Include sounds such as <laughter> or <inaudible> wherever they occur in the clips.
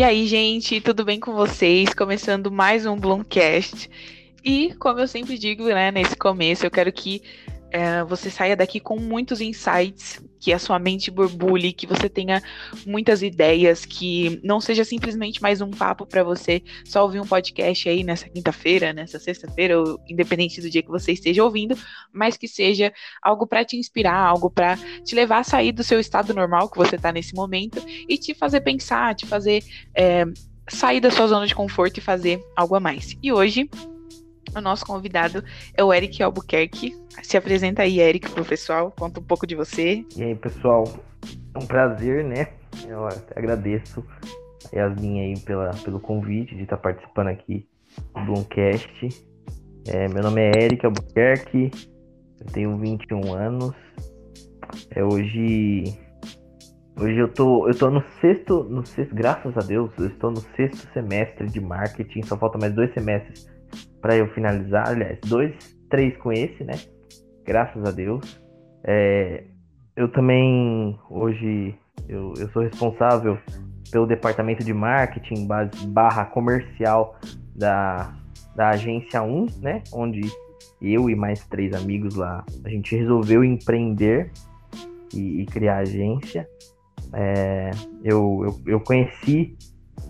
E aí, gente, tudo bem com vocês? Começando mais um Bloomcast. E, como eu sempre digo, né, nesse começo, eu quero que é, você saia daqui com muitos insights, que a sua mente borbulhe, que você tenha muitas ideias, que não seja simplesmente mais um papo para você só ouvir um podcast aí nessa quinta-feira, nessa sexta-feira, ou independente do dia que você esteja ouvindo, mas que seja algo para te inspirar, algo para te levar a sair do seu estado normal que você está nesse momento e te fazer pensar, te fazer é, sair da sua zona de conforto e fazer algo a mais. E hoje o nosso convidado é o Eric Albuquerque. Se apresenta aí, Eric, pro pessoal. Conta um pouco de você. E aí, pessoal. É um prazer, né? Eu agradeço a Yasmin aí pela, pelo convite de estar participando aqui do Bloomcast. É, meu nome é Eric Albuquerque. Eu tenho 21 anos. É, hoje Hoje eu tô, eu tô no sexto, no sexto, graças a Deus, eu estou no sexto semestre de marketing, só falta mais dois semestres para eu finalizar, aliás, dois, três com esse, né? Graças a Deus. É, eu também, hoje, eu, eu sou responsável pelo departamento de marketing barra comercial da, da agência 1, né? Onde eu e mais três amigos lá, a gente resolveu empreender e, e criar agência. É, eu, eu, eu conheci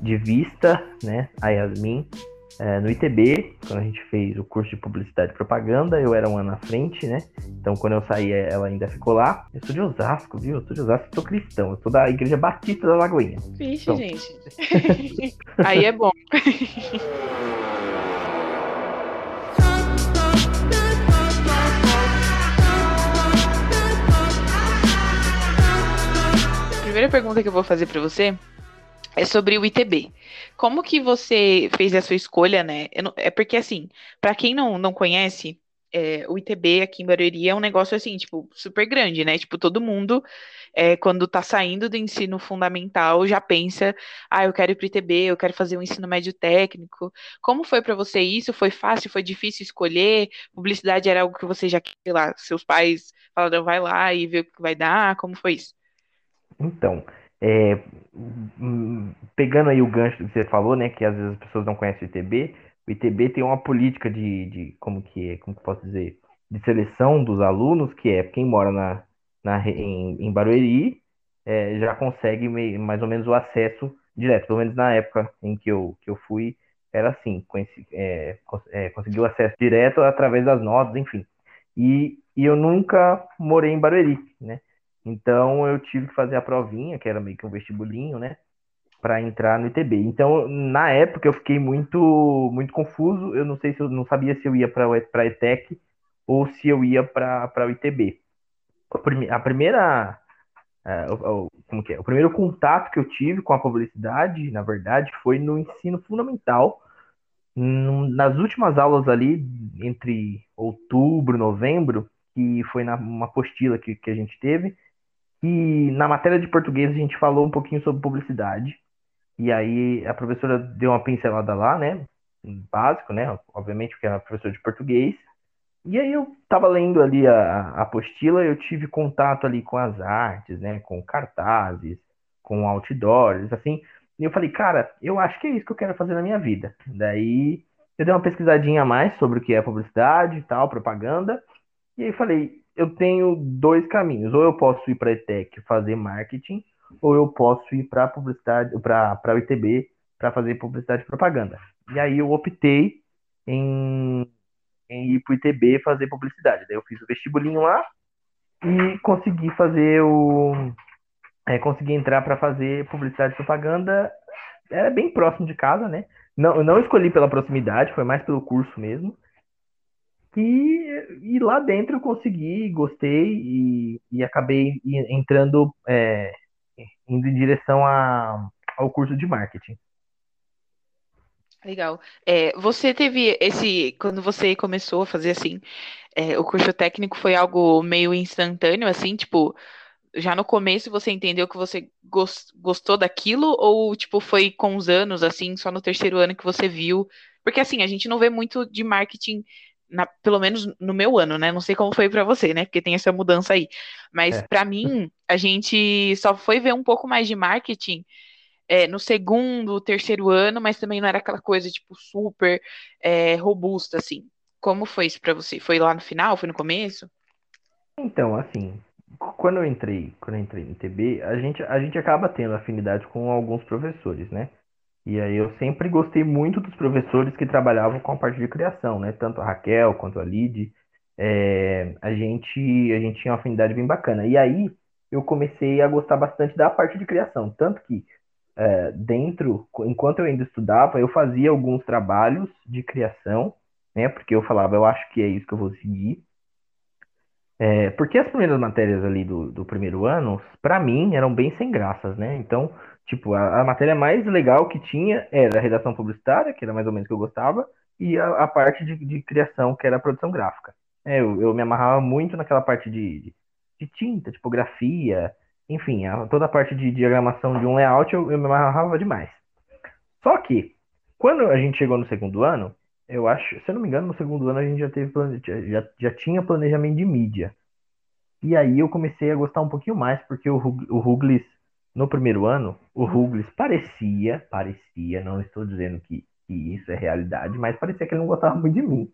de vista, né, a Yasmin, é, no ITB, quando a gente fez o curso de publicidade e propaganda, eu era um ano à frente, né? Então, quando eu saí, ela ainda ficou lá. Eu sou de Osasco, viu? Eu sou de Osasco e sou cristão. Eu sou da Igreja Batista da Lagoinha. Vixe, então... gente. <laughs> Aí é bom. primeira pergunta que eu vou fazer para você é sobre o ITB. Como que você fez a sua escolha, né? Não, é porque, assim, para quem não, não conhece, é, o ITB aqui em Barueri é um negócio, assim, tipo, super grande, né? Tipo, todo mundo, é, quando tá saindo do ensino fundamental, já pensa, ah, eu quero ir pro ITB, eu quero fazer um ensino médio técnico. Como foi para você isso? Foi fácil? Foi difícil escolher? Publicidade era algo que você já, sei lá, seus pais falaram, vai lá e vê o que vai dar? Como foi isso? Então, é, pegando aí o gancho que você falou, né, que às vezes as pessoas não conhecem o ITB, o ITB tem uma política de, de como que é, como que posso dizer, de seleção dos alunos, que é quem mora na, na em, em Barueri é, já consegue mais ou menos o acesso direto, pelo menos na época em que eu, que eu fui, era assim, conheci, é, é, consegui o acesso direto através das notas, enfim. E, e eu nunca morei em Barueri, né? Então eu tive que fazer a provinha, que era meio que um vestibulinho, né? Para entrar no ITB. Então, na época, eu fiquei muito muito confuso. Eu não sei se eu não sabia se eu ia para a ETEC ou se eu ia para o ITB. A primeira. Uh, como que é? O primeiro contato que eu tive com a publicidade, na verdade, foi no ensino fundamental. Nas últimas aulas ali, entre outubro, novembro, que foi uma apostila que, que a gente teve, e na matéria de português a gente falou um pouquinho sobre publicidade. E aí a professora deu uma pincelada lá, né? Básico, né? Obviamente, porque era professor de português. E aí eu estava lendo ali a, a apostila, eu tive contato ali com as artes, né? Com cartazes, com outdoors, assim. E eu falei, cara, eu acho que é isso que eu quero fazer na minha vida. Daí eu dei uma pesquisadinha a mais sobre o que é publicidade e tal, propaganda. E aí falei, eu tenho dois caminhos. Ou eu posso ir para a ETEC fazer marketing, ou eu posso ir para publicidade, para o ITB para fazer publicidade e propaganda. E aí eu optei em, em ir para o ITB fazer publicidade. Daí eu fiz o vestibulinho lá e consegui fazer o. É, consegui entrar para fazer publicidade e propaganda. Era bem próximo de casa, né? Não, eu não escolhi pela proximidade, foi mais pelo curso mesmo. E, e lá dentro eu consegui, gostei e, e acabei entrando, é, indo em direção a, ao curso de marketing. Legal. É, você teve esse, quando você começou a fazer assim, é, o curso técnico foi algo meio instantâneo, assim, tipo, já no começo você entendeu que você gostou daquilo, ou tipo, foi com os anos, assim, só no terceiro ano que você viu? Porque assim, a gente não vê muito de marketing na, pelo menos no meu ano, né? Não sei como foi para você, né? Porque tem essa mudança aí. Mas é. para mim, a gente só foi ver um pouco mais de marketing é, no segundo, terceiro ano, mas também não era aquela coisa, tipo, super é, robusta, assim. Como foi isso para você? Foi lá no final? Foi no começo? Então, assim, quando eu entrei, quando eu entrei no TB, a gente, a gente acaba tendo afinidade com alguns professores, né? E aí eu sempre gostei muito dos professores que trabalhavam com a parte de criação, né? Tanto a Raquel quanto a Lid. É, a gente, a gente tinha uma afinidade bem bacana. E aí eu comecei a gostar bastante da parte de criação. Tanto que é, dentro, enquanto eu ainda estudava, eu fazia alguns trabalhos de criação, né? Porque eu falava, eu acho que é isso que eu vou seguir. É, porque as primeiras matérias ali do, do primeiro ano, para mim, eram bem sem graças, né? Então, tipo, a, a, matéria mais legal que tinha era a redação publicitária, que era mais ou menos o que eu gostava, e a, a parte de, de, criação, que era a produção gráfica. É, eu, eu, me amarrava muito naquela parte de, de, de tinta, tipografia, enfim, a, toda a parte de diagramação de um layout eu, eu me amarrava demais. Só que, quando a gente chegou no segundo ano, eu acho, se eu não me engano, no segundo ano a gente já teve já, já tinha planejamento de mídia. E aí eu comecei a gostar um pouquinho mais, porque o, o no primeiro ano, o Ruglis parecia, parecia, não estou dizendo que, que isso é realidade, mas parecia que ele não gostava muito de mim.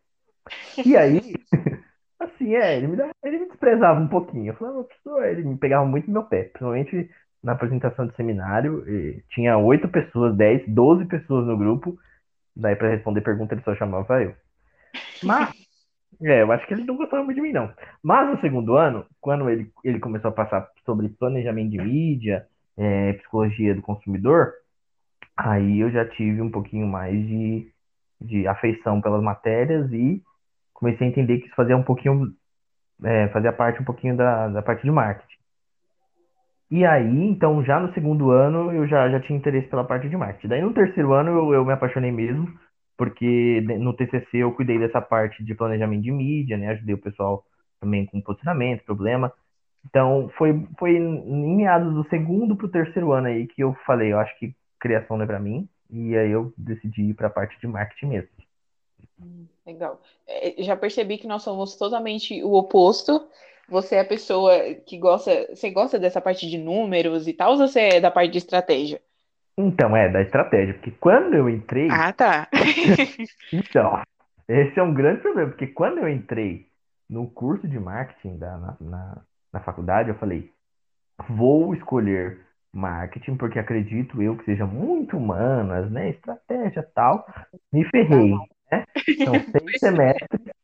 E aí, <laughs> assim, é, ele me, ele me desprezava um pouquinho. Eu falava, ele me pegava muito no meu pé, principalmente na apresentação de seminário. tinha oito pessoas, dez, doze pessoas no grupo, Daí para responder pergunta ele só chamava eu. Mas, é, eu acho que ele não gostava muito de mim, não. Mas no segundo ano, quando ele, ele começou a passar sobre planejamento de mídia, é, psicologia do consumidor, aí eu já tive um pouquinho mais de, de afeição pelas matérias e comecei a entender que isso fazia um pouquinho, é, fazia parte um pouquinho da, da parte de marketing. E aí, então, já no segundo ano, eu já, já tinha interesse pela parte de marketing. Daí, no terceiro ano, eu, eu me apaixonei mesmo, porque no TCC eu cuidei dessa parte de planejamento de mídia, né? Ajudei o pessoal também com posicionamento, problema. Então, foi, foi em meados do segundo para o terceiro ano aí que eu falei, eu acho que criação não é para mim, e aí eu decidi ir para a parte de marketing mesmo. Hum, legal. É, já percebi que nós somos totalmente o oposto. Você é a pessoa que gosta. Você gosta dessa parte de números e tal, ou você é da parte de estratégia? Então, é, da estratégia. Porque quando eu entrei. Ah, tá. <laughs> então, esse é um grande problema. Porque quando eu entrei no curso de marketing da, na, na, na faculdade, eu falei: vou escolher marketing, porque acredito eu que seja muito humanas, né? Estratégia tal. Me ferrei. Né? São <laughs> seis semestres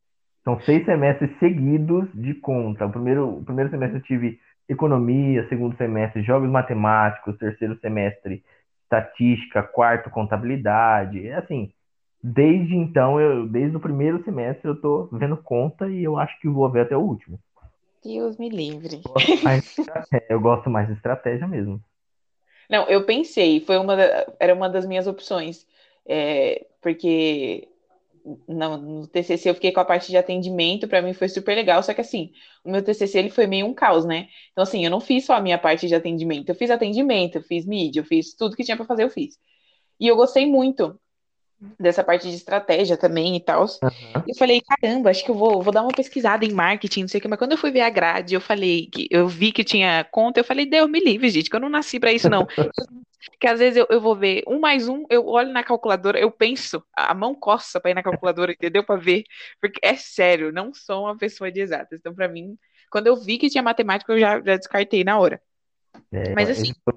são seis semestres seguidos de conta. O primeiro, o primeiro semestre eu tive economia, segundo semestre jogos matemáticos, terceiro semestre estatística, quarto contabilidade. É assim, desde então, eu, desde o primeiro semestre eu tô vendo conta e eu acho que vou ver até o último. Deus me livre. Eu gosto mais, eu gosto mais de estratégia mesmo. Não, eu pensei, foi uma da, era uma das minhas opções, é, porque no, no TCC eu fiquei com a parte de atendimento, para mim foi super legal, só que assim, o meu TCC ele foi meio um caos, né? Então assim, eu não fiz só a minha parte de atendimento, eu fiz atendimento, eu fiz mídia, eu fiz tudo que tinha para fazer, eu fiz. E eu gostei muito dessa parte de estratégia também e tal. Uhum. Eu falei, caramba, acho que eu vou, vou dar uma pesquisada em marketing, não sei o que, mas quando eu fui ver a grade, eu falei que eu vi que tinha conta, eu falei, Deus me livre, gente, que eu não nasci para isso, não. <laughs> que às vezes eu, eu vou ver um mais um, eu olho na calculadora, eu penso, a mão coça para ir na calculadora, entendeu? Para ver, porque é sério, não sou uma pessoa de exatas. Então, para mim, quando eu vi que tinha matemática, eu já, já descartei na hora. É, Mas assim. Foi,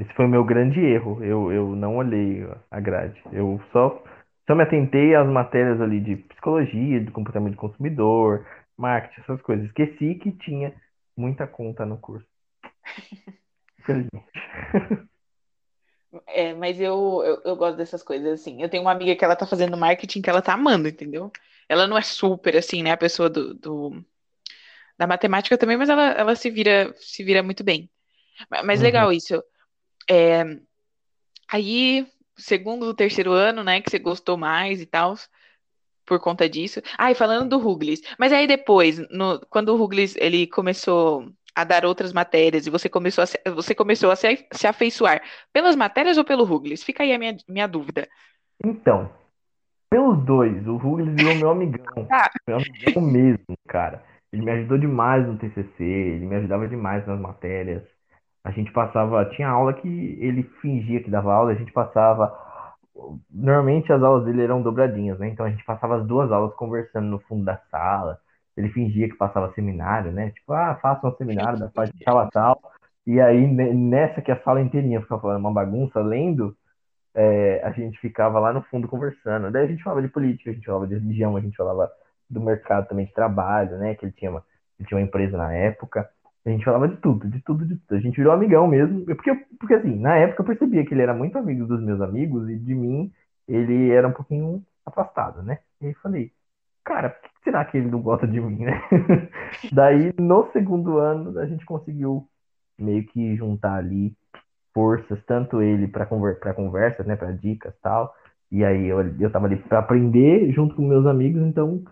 esse foi o meu grande erro. Eu, eu não olhei a grade. Eu só, só me atentei às matérias ali de psicologia, de comportamento de consumidor, marketing, essas coisas. Esqueci que tinha muita conta no curso. <laughs> Infelizmente. É, mas eu, eu, eu, gosto dessas coisas, assim. Eu tenho uma amiga que ela tá fazendo marketing que ela tá amando, entendeu? Ela não é super, assim, né, a pessoa do, do da matemática também, mas ela, ela se vira se vira muito bem. Mas uhum. legal isso. É, aí, segundo, terceiro ano, né, que você gostou mais e tal, por conta disso. Ah, e falando do Ruglis. Mas aí depois, no, quando o Ruglis, ele começou a dar outras matérias e você começou a se, você começou a se, se afeiçoar pelas matérias ou pelo Ruglis? Fica aí a minha, minha dúvida. Então, pelos dois, o Ruglis virou meu amigão. <laughs> Ah. Meu amigão mesmo, cara. Ele me ajudou demais no TCC, ele me ajudava demais nas matérias. A gente passava, tinha aula que ele fingia que dava aula, a gente passava. Normalmente as aulas dele eram dobradinhas, né? Então a gente passava as duas aulas conversando no fundo da sala. Ele fingia que passava seminário, né? Tipo, ah, faça um seminário da parte tal a tal. E aí, nessa que a sala inteirinha ficava falando uma bagunça, lendo, é, a gente ficava lá no fundo conversando. Daí a gente falava de política, a gente falava de religião, a gente falava do mercado também de trabalho, né? Que ele tinha uma, ele tinha uma empresa na época. A gente falava de tudo, de tudo, de tudo. A gente virou amigão mesmo. Porque, porque assim, na época eu percebia que ele era muito amigo dos meus amigos e de mim ele era um pouquinho afastado, né? E aí falei, cara, por que será que ele não gosta de mim, né? <laughs> Daí, no segundo ano, a gente conseguiu meio que juntar ali forças, tanto ele para conver conversas, né, para dicas tal. E aí eu, eu tava ali para aprender junto com meus amigos, então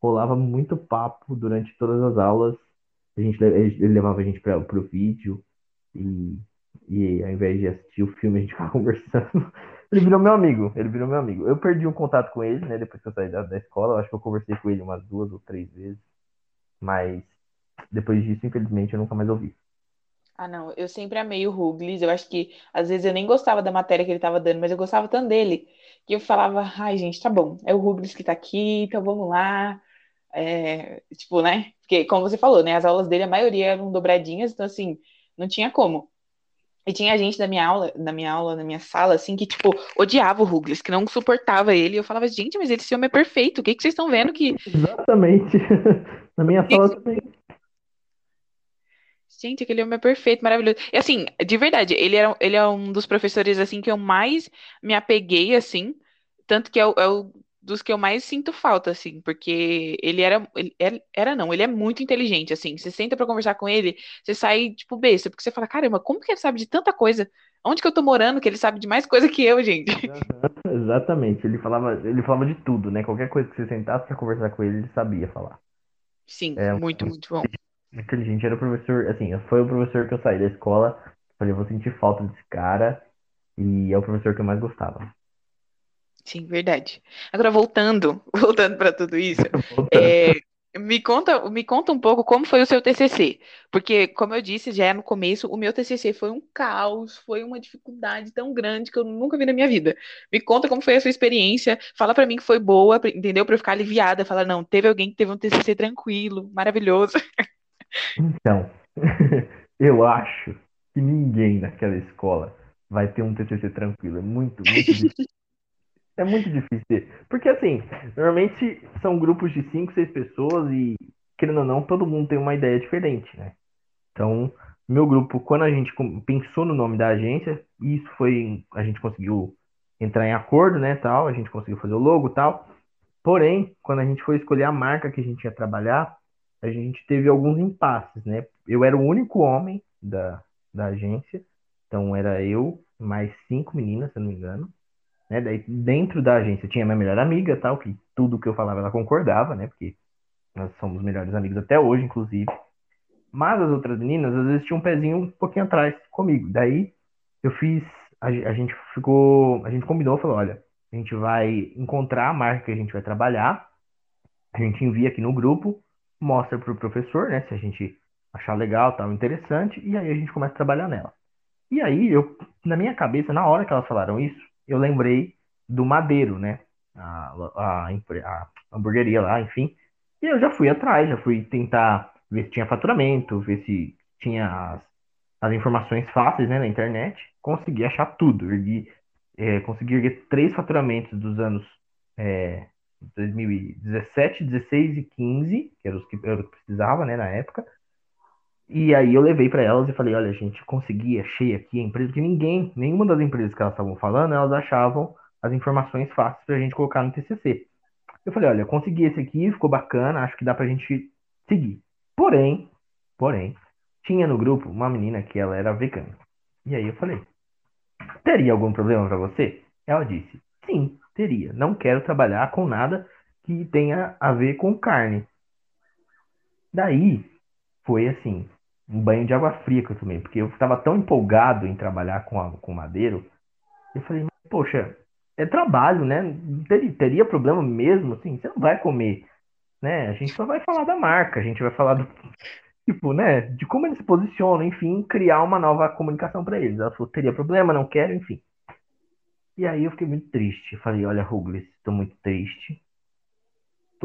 rolava muito papo durante todas as aulas. A gente, ele levava a gente para o vídeo e, e ao invés de assistir o filme, a gente <laughs> ficava conversando. Ele virou meu amigo, ele virou meu amigo. Eu perdi um contato com ele, né, depois que eu saí da, da escola. Eu acho que eu conversei com ele umas duas ou três vezes. Mas depois disso, infelizmente, eu nunca mais ouvi. Ah, não, eu sempre amei o Ruglis. Eu acho que às vezes eu nem gostava da matéria que ele estava dando, mas eu gostava tanto dele que eu falava, ai, gente, tá bom, é o Ruglis que tá aqui, então vamos lá. É, tipo, né? Porque, como você falou, né? As aulas dele, a maioria eram dobradinhas, então assim, não tinha como. E tinha gente da minha aula, na minha aula, na minha sala, assim, que, tipo, odiava o Ruglis, que não suportava ele. Eu falava, gente, mas esse homem é perfeito. O que, que vocês estão vendo que. <laughs> Exatamente. <laughs> na minha sala também. Gente, aquele homem é perfeito, maravilhoso. E assim, de verdade, ele, era, ele é um dos professores, assim, que eu mais me apeguei, assim. Tanto que é o, é o dos que eu mais sinto falta, assim, porque ele era, ele era, era não, ele é muito inteligente, assim. Você senta para conversar com ele, você sai, tipo, besta, porque você fala, caramba, como que ele sabe de tanta coisa? Onde que eu tô morando que ele sabe de mais coisa que eu, gente? Uhum, exatamente, ele falava, ele falava de tudo, né? Qualquer coisa que você sentasse para conversar com ele, ele sabia falar. Sim, é, muito, muito bom inteligente, era o professor, assim, foi o professor que eu saí da escola, falei, eu vou sentir falta desse cara, e é o professor que eu mais gostava. Sim, verdade. Agora, voltando, <laughs> voltando para tudo isso, <laughs> é, me conta, me conta um pouco como foi o seu TCC, porque, como eu disse já no começo, o meu TCC foi um caos, foi uma dificuldade tão grande que eu nunca vi na minha vida. Me conta como foi a sua experiência, fala para mim que foi boa, entendeu? Para eu ficar aliviada, falar, não, teve alguém que teve um TCC tranquilo, maravilhoso. Então, <laughs> eu acho que ninguém naquela escola vai ter um TCC tranquilo. É muito, muito difícil. É muito difícil ter. Porque, assim, normalmente são grupos de 5, 6 pessoas e, querendo ou não, todo mundo tem uma ideia diferente, né? Então, meu grupo, quando a gente pensou no nome da agência, isso foi. A gente conseguiu entrar em acordo, né? Tal, a gente conseguiu fazer o logo tal. Porém, quando a gente foi escolher a marca que a gente ia trabalhar, a gente teve alguns impasses, né? Eu era o único homem da, da agência, então era eu mais cinco meninas, se não me engano. Né? Daí, dentro da agência tinha minha melhor amiga, tal, que tudo que eu falava ela concordava, né? Porque nós somos melhores amigos até hoje, inclusive. Mas as outras meninas, às vezes, tinham um pezinho um pouquinho atrás comigo. Daí eu fiz, a, a gente ficou, a gente combinou, falou, olha, a gente vai encontrar a marca que a gente vai trabalhar, a gente envia aqui no grupo, mostra para o professor, né? Se a gente achar legal, tal, interessante, e aí a gente começa a trabalhar nela. E aí, eu, na minha cabeça, na hora que elas falaram isso, eu lembrei do Madeiro, né? A, a, a hamburgueria lá, enfim. E eu já fui atrás, já fui tentar ver se tinha faturamento, ver se tinha as, as informações fáceis né, na internet. Consegui achar tudo. Ergui, é, consegui erguer três faturamentos dos anos é, 2017, 16 e 15, que eram os que eu precisava, né, na época. E aí eu levei para elas e falei, olha, gente, consegui, achei aqui a empresa, que ninguém, nenhuma das empresas que elas estavam falando, elas achavam as informações fáceis pra gente colocar no TCC. Eu falei, olha, consegui esse aqui, ficou bacana, acho que dá pra gente seguir. Porém, porém, tinha no grupo uma menina que ela era vegana. E aí eu falei, teria algum problema para você? Ela disse, sim, teria. Não quero trabalhar com nada que tenha a ver com carne. Daí foi assim, um banho de água fria que eu tomei, porque eu estava tão empolgado em trabalhar com, a, com madeiro. Eu falei, poxa, é trabalho, né? Teria, teria problema mesmo, assim, você não vai comer, né? A gente só vai falar da marca, a gente vai falar do, <laughs> tipo, né, de como eles se posicionam, enfim, criar uma nova comunicação para eles. Ela falou, teria problema, não quero, enfim. E aí eu fiquei muito triste. Eu falei, olha, Ruglis, estou muito triste.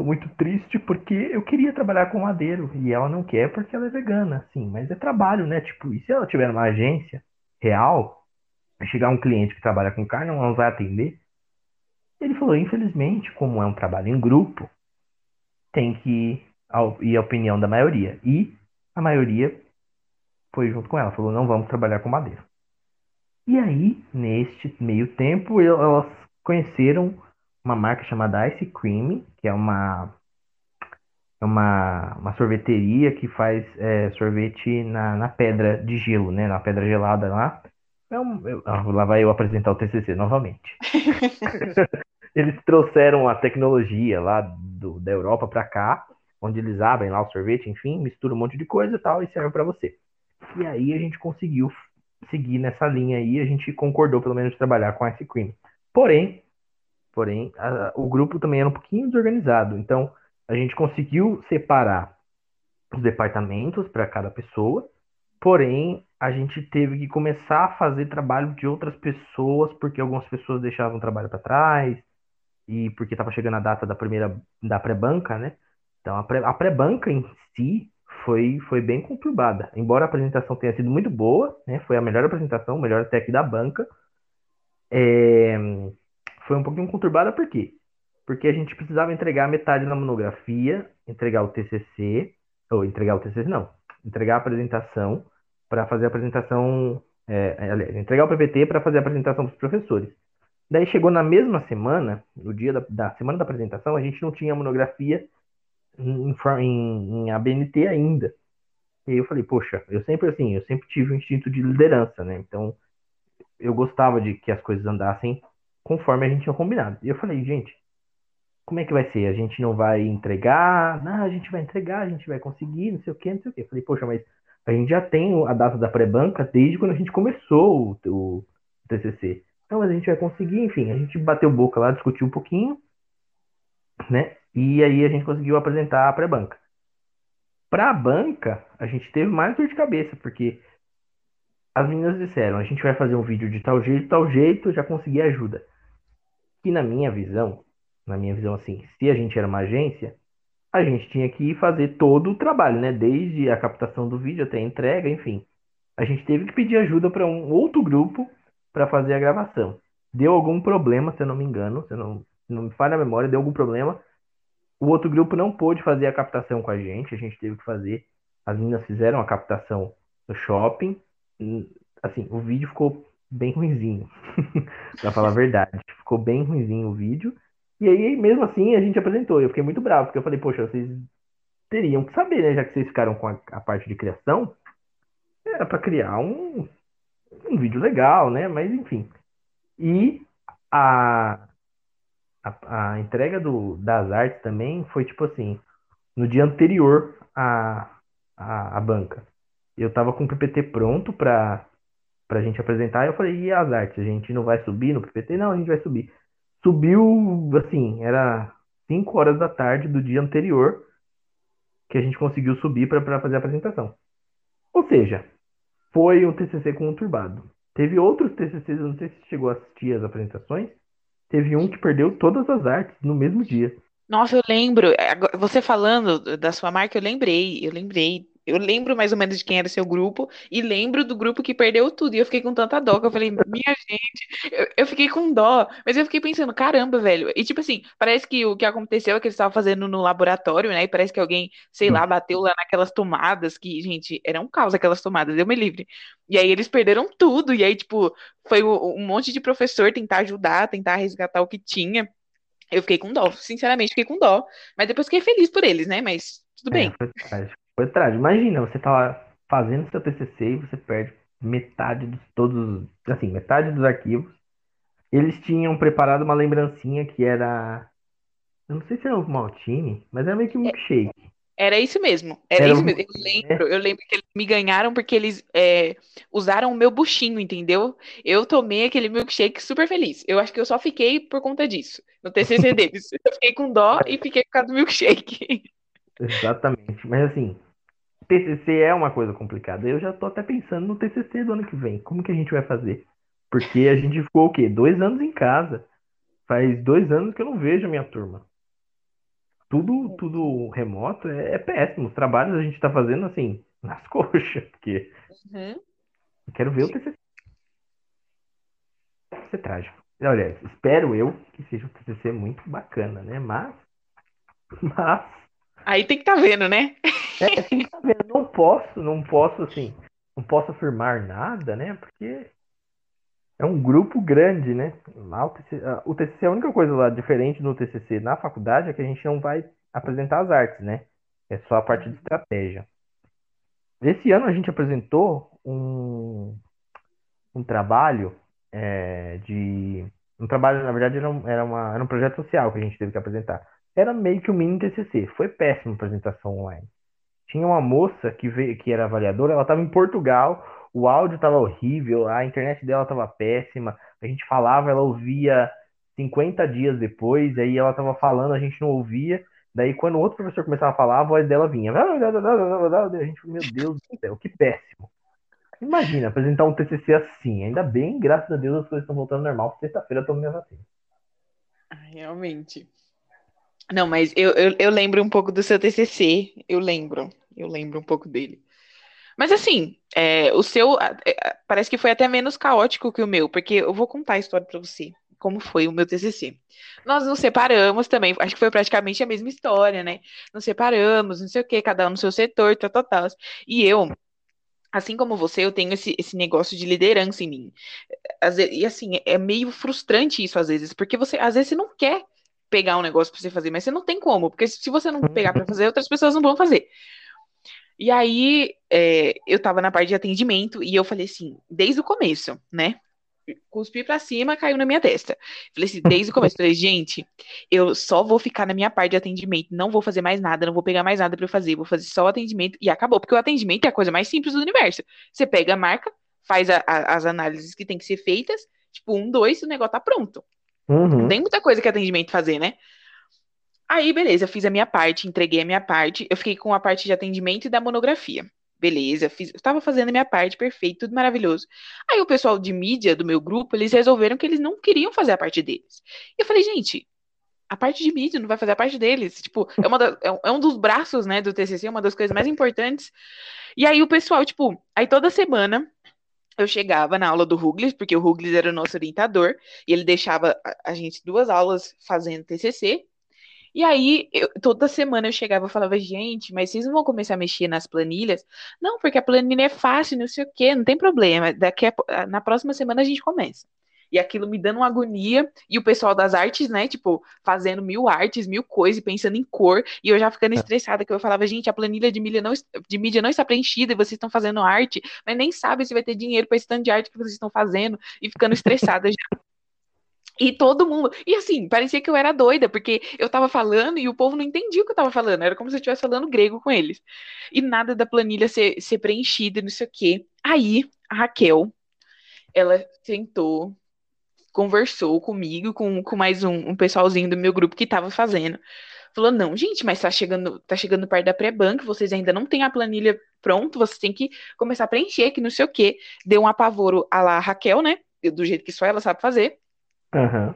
Estou muito triste porque eu queria trabalhar com madeiro e ela não quer porque ela é vegana, sim, mas é trabalho, né? Tipo, e se ela tiver uma agência real, chegar um cliente que trabalha com carne, ela não vai atender? Ele falou, infelizmente, como é um trabalho em grupo, tem que ir a opinião da maioria. E a maioria foi junto com ela, falou: não vamos trabalhar com madeira. E aí, neste meio tempo, elas conheceram uma marca chamada Ice Cream, que é uma, é uma, uma sorveteria que faz é, sorvete na, na pedra de gelo, né? Na pedra gelada lá. É eu, ah, lá vai eu apresentar o TCC novamente. <laughs> eles trouxeram a tecnologia lá do, da Europa para cá onde eles abrem lá o sorvete, enfim, mistura um monte de coisa e tal, e serve para você. E aí a gente conseguiu seguir nessa linha aí, a gente concordou pelo menos trabalhar com Ice Cream. Porém, porém, a, o grupo também era um pouquinho desorganizado, então a gente conseguiu separar os departamentos para cada pessoa, porém a gente teve que começar a fazer trabalho de outras pessoas, porque algumas pessoas deixavam o trabalho para trás, e porque estava chegando a data da primeira da pré-banca, né? Então, a pré-banca em si foi, foi bem conturbada. Embora a apresentação tenha sido muito boa, né, foi a melhor apresentação, o melhor tech da banca, é, foi um pouquinho conturbada por quê? Porque a gente precisava entregar metade da monografia, entregar o TCC, ou entregar o TCC não, entregar a apresentação para fazer a apresentação, é, entregar o PPT para fazer a apresentação para os professores. Daí chegou na mesma semana, no dia da, da semana da apresentação, a gente não tinha monografia em, em, em ABNT ainda. E eu falei, poxa, eu sempre assim, eu sempre tive um instinto de liderança, né? Então, eu gostava de que as coisas andassem conforme a gente tinha combinado. E eu falei, gente, como é que vai ser? A gente não vai entregar? Não, a gente vai entregar, a gente vai conseguir, não sei o que, não sei o que. Eu falei, poxa, mas a gente já tem a data da pré-banca desde quando a gente começou o, o TCC. Então, mas a gente vai conseguir, enfim, a gente bateu boca lá, discutiu um pouquinho, né? E aí a gente conseguiu apresentar a pré-banca. Para a banca, a gente teve mais dor de cabeça, porque as meninas disseram: a gente vai fazer um vídeo de tal jeito, tal jeito, já consegui ajuda. E na minha visão, na minha visão assim, se a gente era uma agência, a gente tinha que fazer todo o trabalho, né? Desde a captação do vídeo até a entrega, enfim. A gente teve que pedir ajuda para um outro grupo para fazer a gravação. Deu algum problema, se eu não me engano, se não, se não me falha a memória, deu algum problema. O outro grupo não pôde fazer a captação com a gente, a gente teve que fazer. As meninas fizeram a captação no shopping. Assim, o vídeo ficou bem ruinzinho, <laughs> pra falar a verdade. Ficou bem ruinzinho o vídeo. E aí, mesmo assim, a gente apresentou. Eu fiquei muito bravo, porque eu falei, poxa, vocês teriam que saber, né? Já que vocês ficaram com a, a parte de criação, era para criar um, um vídeo legal, né? Mas enfim. E a, a, a entrega do, das artes também foi tipo assim, no dia anterior à, à, à banca. Eu tava com o PPT pronto pra, pra gente apresentar, eu falei, e as artes? A gente não vai subir no PPT? Não, a gente vai subir. Subiu, assim, era 5 horas da tarde do dia anterior que a gente conseguiu subir para fazer a apresentação. Ou seja, foi um TCC conturbado. Teve outros TCCs, eu não sei se chegou a assistir as apresentações, Teve um que perdeu todas as artes no mesmo dia. Nossa, eu lembro. Você falando da sua marca, eu lembrei. Eu lembrei eu lembro mais ou menos de quem era seu grupo e lembro do grupo que perdeu tudo. E eu fiquei com tanta dó que eu falei, minha gente, eu, eu, fiquei com dó, mas eu fiquei pensando, caramba, velho. E tipo assim, parece que o que aconteceu é que eles estavam fazendo no laboratório, né? E parece que alguém, sei lá, bateu lá naquelas tomadas que, gente, era um caos aquelas tomadas, eu me livre. E aí eles perderam tudo. E aí, tipo, foi um monte de professor tentar ajudar, tentar resgatar o que tinha. Eu fiquei com dó, sinceramente, fiquei com dó. Mas depois fiquei feliz por eles, né? Mas tudo é, bem. Foi trágico. Imagina, você tá lá fazendo seu TCC e você perde metade de todos, assim, metade dos arquivos. Eles tinham preparado uma lembrancinha que era, eu não sei se era o Maltine, mas era meio que um é, milkshake. Era isso mesmo, era, era isso um... mesmo. Eu lembro, eu lembro que eles me ganharam porque eles é, usaram o meu buchinho, entendeu? Eu tomei aquele milkshake super feliz. Eu acho que eu só fiquei por conta disso, no TCC <laughs> deles. Eu fiquei com dó e fiquei por causa do milkshake. Exatamente. Mas assim, TCC é uma coisa complicada. Eu já tô até pensando no TCC do ano que vem. Como que a gente vai fazer? Porque a gente ficou o quê? Dois anos em casa. Faz dois anos que eu não vejo a minha turma. Tudo, tudo remoto é, é péssimo. Os trabalhos a gente tá fazendo assim, <laughs> nas coxas, porque Uhum. eu quero ver o TCC. Vai ser trágico. Olha, espero eu que seja um TCC muito bacana, né? Mas, <laughs> mas Aí tem que tá vendo, né? É, assim, tá vendo? Não posso, não posso, assim, não posso afirmar nada, né? Porque é um grupo grande, né? Lá o, TCC, o TCC, a única coisa lá diferente no TCC na faculdade é que a gente não vai apresentar as artes, né? É só a parte de estratégia. Esse ano a gente apresentou um, um trabalho é, de. Um trabalho, na verdade, era, um, era, uma, era um projeto social que a gente teve que apresentar. Era meio que um mini TCC. Foi péssima a apresentação online. Tinha uma moça que veio, que era avaliadora, ela estava em Portugal, o áudio estava horrível, a internet dela estava péssima, a gente falava, ela ouvia 50 dias depois, aí ela estava falando, a gente não ouvia. Daí, quando o outro professor começava a falar, a voz dela vinha. A gente, meu Deus do céu, que péssimo. Imagina apresentar um TCC assim. Ainda bem, graças a Deus, as coisas estão voltando normal. Sexta-feira eu tomo minha vacina. Ah, Realmente. Não, mas eu, eu, eu lembro um pouco do seu TCC. Eu lembro. Eu lembro um pouco dele. Mas assim, é, o seu é, parece que foi até menos caótico que o meu, porque eu vou contar a história pra você, como foi o meu TCC. Nós nos separamos também, acho que foi praticamente a mesma história, né? Nos separamos, não sei o quê, cada um no seu setor, tal, tal, tal. E eu, assim como você, eu tenho esse, esse negócio de liderança em mim. Às ve- e assim, é meio frustrante isso às vezes, porque você, às vezes, você não quer pegar um negócio pra você fazer, mas você não tem como, porque se você não pegar pra fazer, outras pessoas não vão fazer. E aí, é, eu tava na parte de atendimento e eu falei assim, desde o começo, né? Cuspi pra cima, caiu na minha testa. Falei assim, desde o começo, falei, gente, eu só vou ficar na minha parte de atendimento, não vou fazer mais nada, não vou pegar mais nada pra eu fazer, vou fazer só o atendimento e acabou, porque o atendimento é a coisa mais simples do universo. Você pega a marca, faz a- a- as análises que tem que ser feitas, tipo, um, dois, o negócio tá pronto. Uhum. tem muita coisa que atendimento fazer, né? Aí, beleza, fiz a minha parte, entreguei a minha parte, eu fiquei com a parte de atendimento e da monografia. Beleza, fiz, eu tava fazendo a minha parte, perfeito, tudo maravilhoso. Aí o pessoal de mídia do meu grupo, eles resolveram que eles não queriam fazer a parte deles. E eu falei, gente, a parte de mídia não vai fazer a parte deles. Tipo, é, uma da- é um- é dos braços, né, do TCC, uma das coisas mais importantes. E aí o pessoal, tipo, aí toda semana eu chegava na aula do Ruglis, porque o Ruglis era o nosso orientador, e ele deixava a, gente duas aulas fazendo TCC. E aí, eu- toda semana eu chegava e falava, gente, mas vocês não vão começar a mexer nas planilhas? Não, porque a planilha é fácil, não sei o quê, não tem problema. Daqui a, na próxima semana a gente começa. E aquilo me dando uma agonia, e o pessoal das artes, né, tipo, fazendo mil artes, mil coisas, e pensando em cor, e eu já ficando estressada, que eu falava, gente, a planilha de mídia não, de mídia não está preenchida, e vocês estão fazendo arte, mas nem sabem se vai ter dinheiro para esse tanto de arte que vocês estão fazendo, e ficando estressada já. E todo mundo. E assim, parecia que eu era doida, porque eu tava falando e o povo não entendia o que eu tava falando. Era como se eu estivesse falando grego com eles. E nada da planilha ser, ser preenchida, não sei o quê. Aí, a Raquel, ela sentou, conversou comigo, com, com mais um, um pessoalzinho do meu grupo que tava fazendo. Falou, não, gente, mas tá chegando, tá chegando perto da pré-banca, vocês ainda não têm a planilha pronto, vocês têm que começar a preencher, que não sei o quê. Deu um apavoro a lá, a Raquel, né? Do jeito que só ela sabe fazer Aham.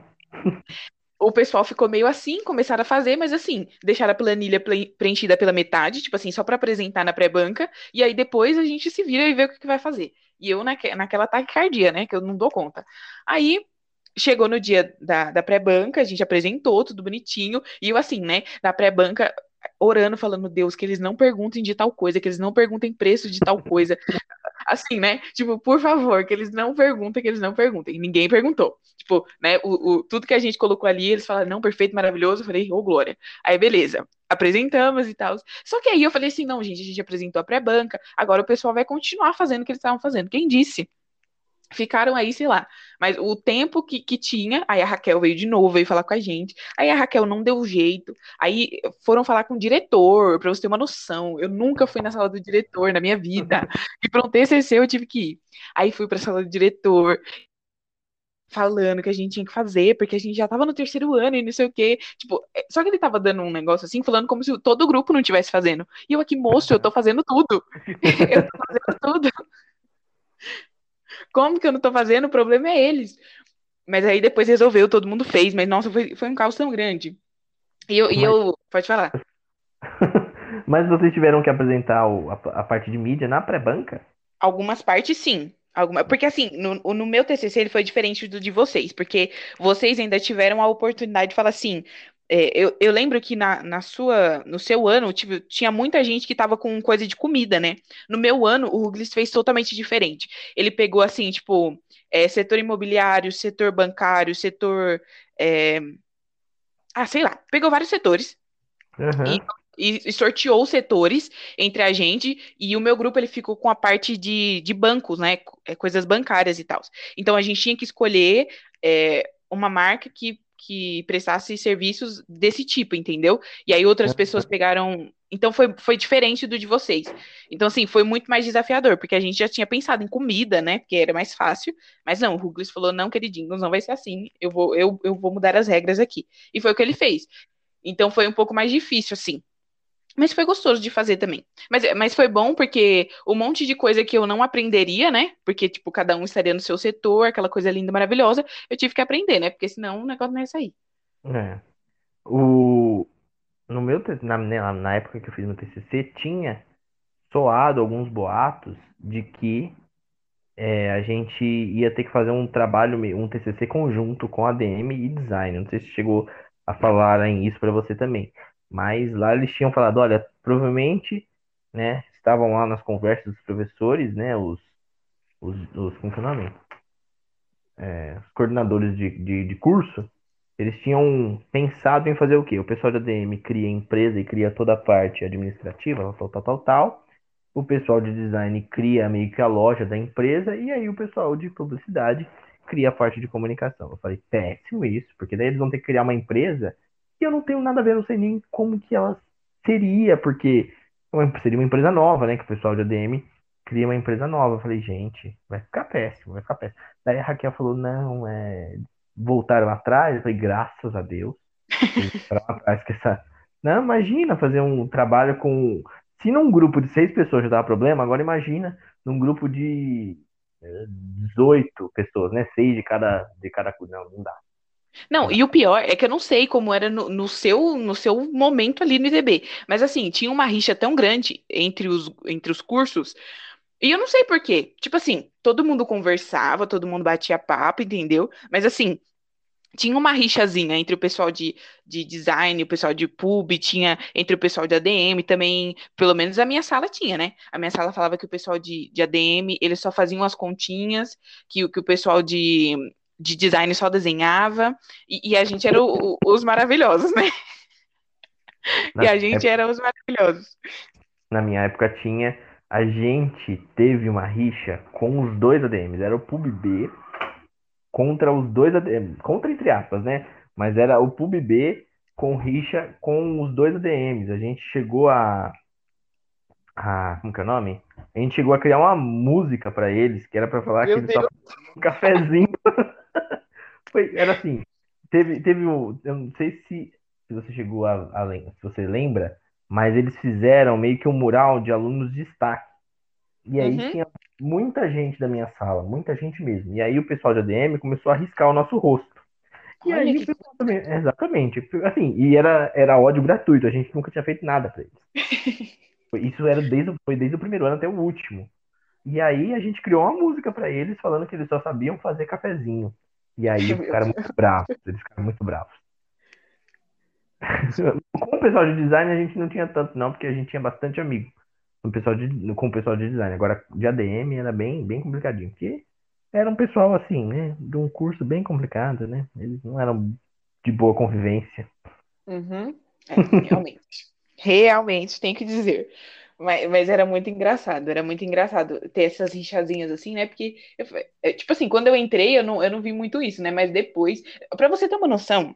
o pessoal ficou meio assim, começaram a fazer, mas assim, deixaram a planilha preenchida pela metade, tipo assim, só para apresentar na pré-banca, e aí depois a gente se vira e vê o que, que vai fazer. E eu naque, naquela taquicardia, né, que eu não dou conta. Aí chegou no dia da, da pré-banca, a gente apresentou tudo bonitinho, e eu assim, né, na pré-banca, orando, falando, Deus, que eles não perguntem de tal coisa, que eles não perguntem preço de tal coisa. <laughs> Assim, né? Tipo, por favor, que eles não perguntem, que eles não perguntem. Ninguém perguntou. Tipo, né? O, o- tudo que a gente colocou ali, eles falaram, não, perfeito, maravilhoso. Eu falei, ô, glória. Aí, beleza. Apresentamos e tal. Só que aí eu falei assim, não, gente, a gente apresentou a pré-banca, agora o pessoal vai continuar fazendo o que eles estavam fazendo. Quem disse? Ficaram aí, sei lá. Mas o tempo que, que tinha, aí a Raquel veio de novo, veio falar com a gente. Aí a Raquel não deu jeito. Aí foram falar com o diretor, pra você ter uma noção. Eu nunca fui na sala do diretor na minha vida. E para um TCC eu tive que ir. Aí fui pra sala do diretor. falando que a gente tinha que fazer, porque a gente já tava no terceiro ano e não sei o quê. Tipo, é, só que ele tava dando um negócio assim, falando como se todo o grupo não estivesse fazendo. E eu aqui, moço, eu tô fazendo tudo. <laughs> eu tô fazendo tudo. Como que eu não tô fazendo? O problema é eles. Mas aí depois resolveu, todo mundo fez, mas nossa, foi, foi um caos tão grande. E eu, mas... e eu pode falar. <laughs> mas vocês tiveram que apresentar o, a, a parte de mídia na pré-banca? Algumas partes sim. Alguma, porque assim, no, no meu TCC ele foi diferente do de vocês, porque vocês ainda tiveram a oportunidade de falar assim, é, eu, eu, lembro que na, na, sua, no seu ano tive, tinha muita gente que estava com coisa de comida, né? No meu ano, o Ruglis fez totalmente diferente. Ele pegou assim, tipo, é, setor imobiliário, setor bancário, setor. É... Ah, sei lá, pegou vários setores. Uhum. E, e, sorteou setores entre a gente e o meu grupo ele ficou com a parte de, de bancos, né? É, coisas bancárias e tal. Então a gente tinha que escolher é, uma marca que que prestasse serviços desse tipo, entendeu? E aí outras pessoas pegaram. Então foi, foi diferente do de vocês. Então, assim, foi muito mais desafiador, porque a gente já tinha pensado em comida, né? Porque era mais fácil. Mas não, o Ruglis falou: não, queridinhos, não vai ser assim. Eu vou, eu, eu vou mudar as regras aqui. E foi o que ele fez. Então foi um pouco mais difícil, assim. Mas foi gostoso de fazer também. Mas, mas foi bom porque um monte de coisa que eu não aprenderia, né? Porque, tipo, cada um estaria no seu setor, aquela coisa linda, maravilhosa, eu tive que aprender, né? Porque senão o negócio não ia sair. É. O... No meu, na, né, na época que eu fiz meu TCC, tinha soado alguns boatos de que é, a gente ia ter que fazer um trabalho, um TCC conjunto com ADM e design. Não sei se chegou a falar em isso para você também. Mas lá eles tinham falado, olha, provavelmente, né, estavam lá nas conversas dos professores, né, os, os, os como que é o nome? É, os coordenadores de, de, de, curso, eles tinham pensado em fazer o quê? O pessoal da ADM cria empresa e cria toda a parte administrativa, tal, tal, tal, tal. O pessoal de design cria meio que a loja da empresa e aí o pessoal de publicidade cria a parte de comunicação. Eu falei, péssimo isso, porque daí eles vão ter que criar uma empresa eu não tenho nada a ver, não sei nem como que ela seria, porque seria uma empresa nova, né? Que o pessoal de ADM cria uma empresa nova. Eu falei, gente, vai ficar péssimo, vai ficar péssimo. Daí a Raquel falou, não, é. Voltaram atrás, eu falei, graças a Deus. <laughs> atrás que essa. Não, imagina fazer um trabalho com. Se num grupo de seis pessoas já dava problema, agora imagina num grupo de 18 é, pessoas, né? Seis de cada, de cada. Não, não dá. Não, e o pior é que eu não sei como era no, no, seu, no seu momento ali no IDB. Mas assim, tinha uma rixa tão grande entre os, entre os cursos. E eu não sei por quê. Tipo assim, todo mundo conversava, todo mundo batia papo, entendeu? Mas assim, tinha uma rixazinha entre o pessoal de, de design, o pessoal de pub, tinha entre o pessoal de ADM também, pelo menos a minha sala tinha, né? A minha sala falava que o pessoal de, de ADM, eles só faziam as continhas, que, que o pessoal de de design só desenhava, e, e a gente era o, o, os maravilhosos, né? Na e a gente época, era os maravilhosos. Na minha época tinha, a gente teve uma rixa com os dois ADMs, era o PubB contra os dois ADMs, contra entre aspas, né? Mas era o PubB com rixa com os dois ADMs. A gente chegou a a como que é o nome? A gente chegou a criar uma música para eles, que era para falar Meu que eles só um cafezinho. Foi, era assim, teve, teve um, eu não sei se, se você chegou a, a, se você lembra, mas eles fizeram meio que um mural de alunos de destaque. E aí uhum. tinha muita gente da minha sala, muita gente mesmo. E aí o pessoal de ADM começou a riscar o nosso rosto. E Olha aí pessoal também, exatamente, assim, e era, era ódio gratuito, a gente nunca tinha feito nada para eles. <laughs> Isso era desde, foi desde o primeiro ano até o último. E aí a gente criou uma música para eles falando que eles só sabiam fazer cafezinho. E aí <laughs> ficaram muito bravos. Eles ficaram muito bravos. <laughs> Com o pessoal de design a gente não tinha tanto, não, porque a gente tinha bastante amigo com o pessoal de, com o pessoal de design. Agora, de ADM era bem, bem complicadinho, porque era um pessoal assim, né? De um curso bem complicado, né? Eles não eram de boa convivência. Uhum. É, realmente. realmente, tem que dizer. Mas, mas, era muito engraçado, era muito engraçado ter essas rixazinhas assim, né? Porque, eu, é, tipo assim, quando eu entrei, eu não, eu não vi muito isso, né? Mas depois, para você ter uma noção,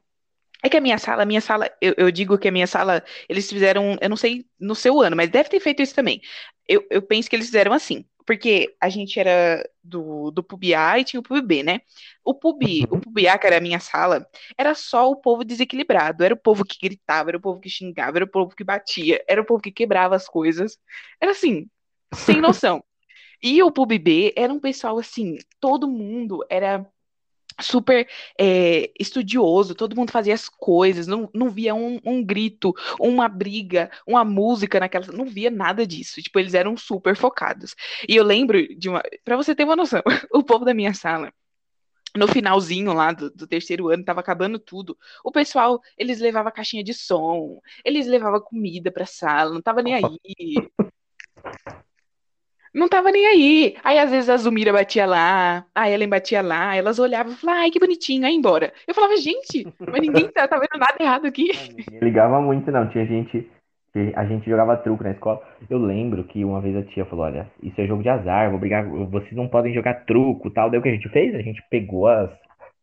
é que a minha sala, a minha sala, eu, eu, digo que a minha sala, eles fizeram, eu não sei no seu ano, mas deve ter feito isso também. Eu, eu penso que eles fizeram assim. Porque a gente era do, do PUB A e tinha o PUB B, né? O PUB, o Uhum. PUB A, que era a minha sala, era só o povo desequilibrado. Era o povo que gritava, era o povo que xingava, era o povo que batia, era o povo que quebrava as coisas. Era assim, sem <laughs> noção. E o PUB B era um pessoal assim, todo mundo era super é, estudioso, todo mundo fazia as coisas, não, não via um, um grito, uma briga, uma música naquela, não via nada disso. Tipo, eles eram super focados. E eu lembro de uma, para você ter uma noção, <laughs> o povo da minha sala no finalzinho lá do, do, terceiro ano, tava acabando tudo. O pessoal, eles levavam caixinha de som, eles levavam comida pra sala, não tava nem aí. Não tava nem aí. Aí, às vezes, a Zumira batia lá, a Ellen batia lá, elas olhavam e falavam, ai, que bonitinho, aí embora. Eu falava, gente, mas ninguém tá, tá vendo nada errado aqui. Ninguém ligava muito, não. Tinha gente. A gente jogava truco na escola. Eu lembro que uma vez a tia falou: Olha, isso é jogo de azar, vou brigar, vocês não podem jogar truco tal. Daí o que a gente fez? A gente pegou as,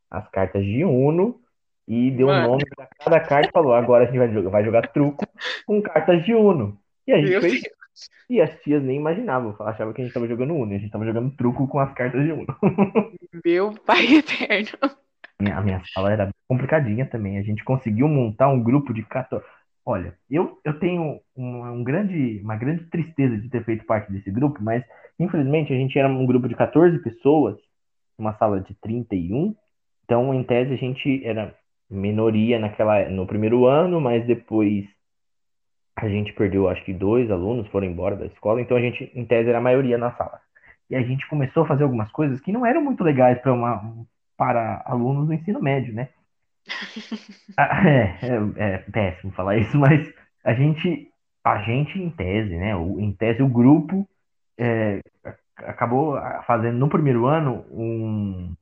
as cartas de Uno e deu um nome pra cada carta e falou: Agora a gente vai jogar, vai jogar truco com cartas de Uno. E a gente Meu fez. Deus. E as tias nem imaginavam, achavam que a gente tava jogando Uno, a gente tava jogando truco com as cartas de Uno. <laughs> Meu pai <laughs> eterno. A minha sala era complicadinha também. A gente conseguiu montar um grupo de 14. Olha, eu, eu tenho um, um grande, uma grande tristeza de ter feito parte desse grupo, mas infelizmente a gente era um grupo de 14 pessoas, uma sala de 31. Então, em tese, a gente era minoria naquela, no primeiro ano, mas depois a gente perdeu, acho que dois alunos foram embora da escola, então a gente, em tese, era a maioria na sala. E a gente começou a fazer algumas coisas que não eram muito legais para uma, para alunos do ensino médio, né? <laughs> é, é, é, péssimo falar isso, mas a gente, a gente em tese, né? O, em tese o grupo é, acabou fazendo no primeiro ano um,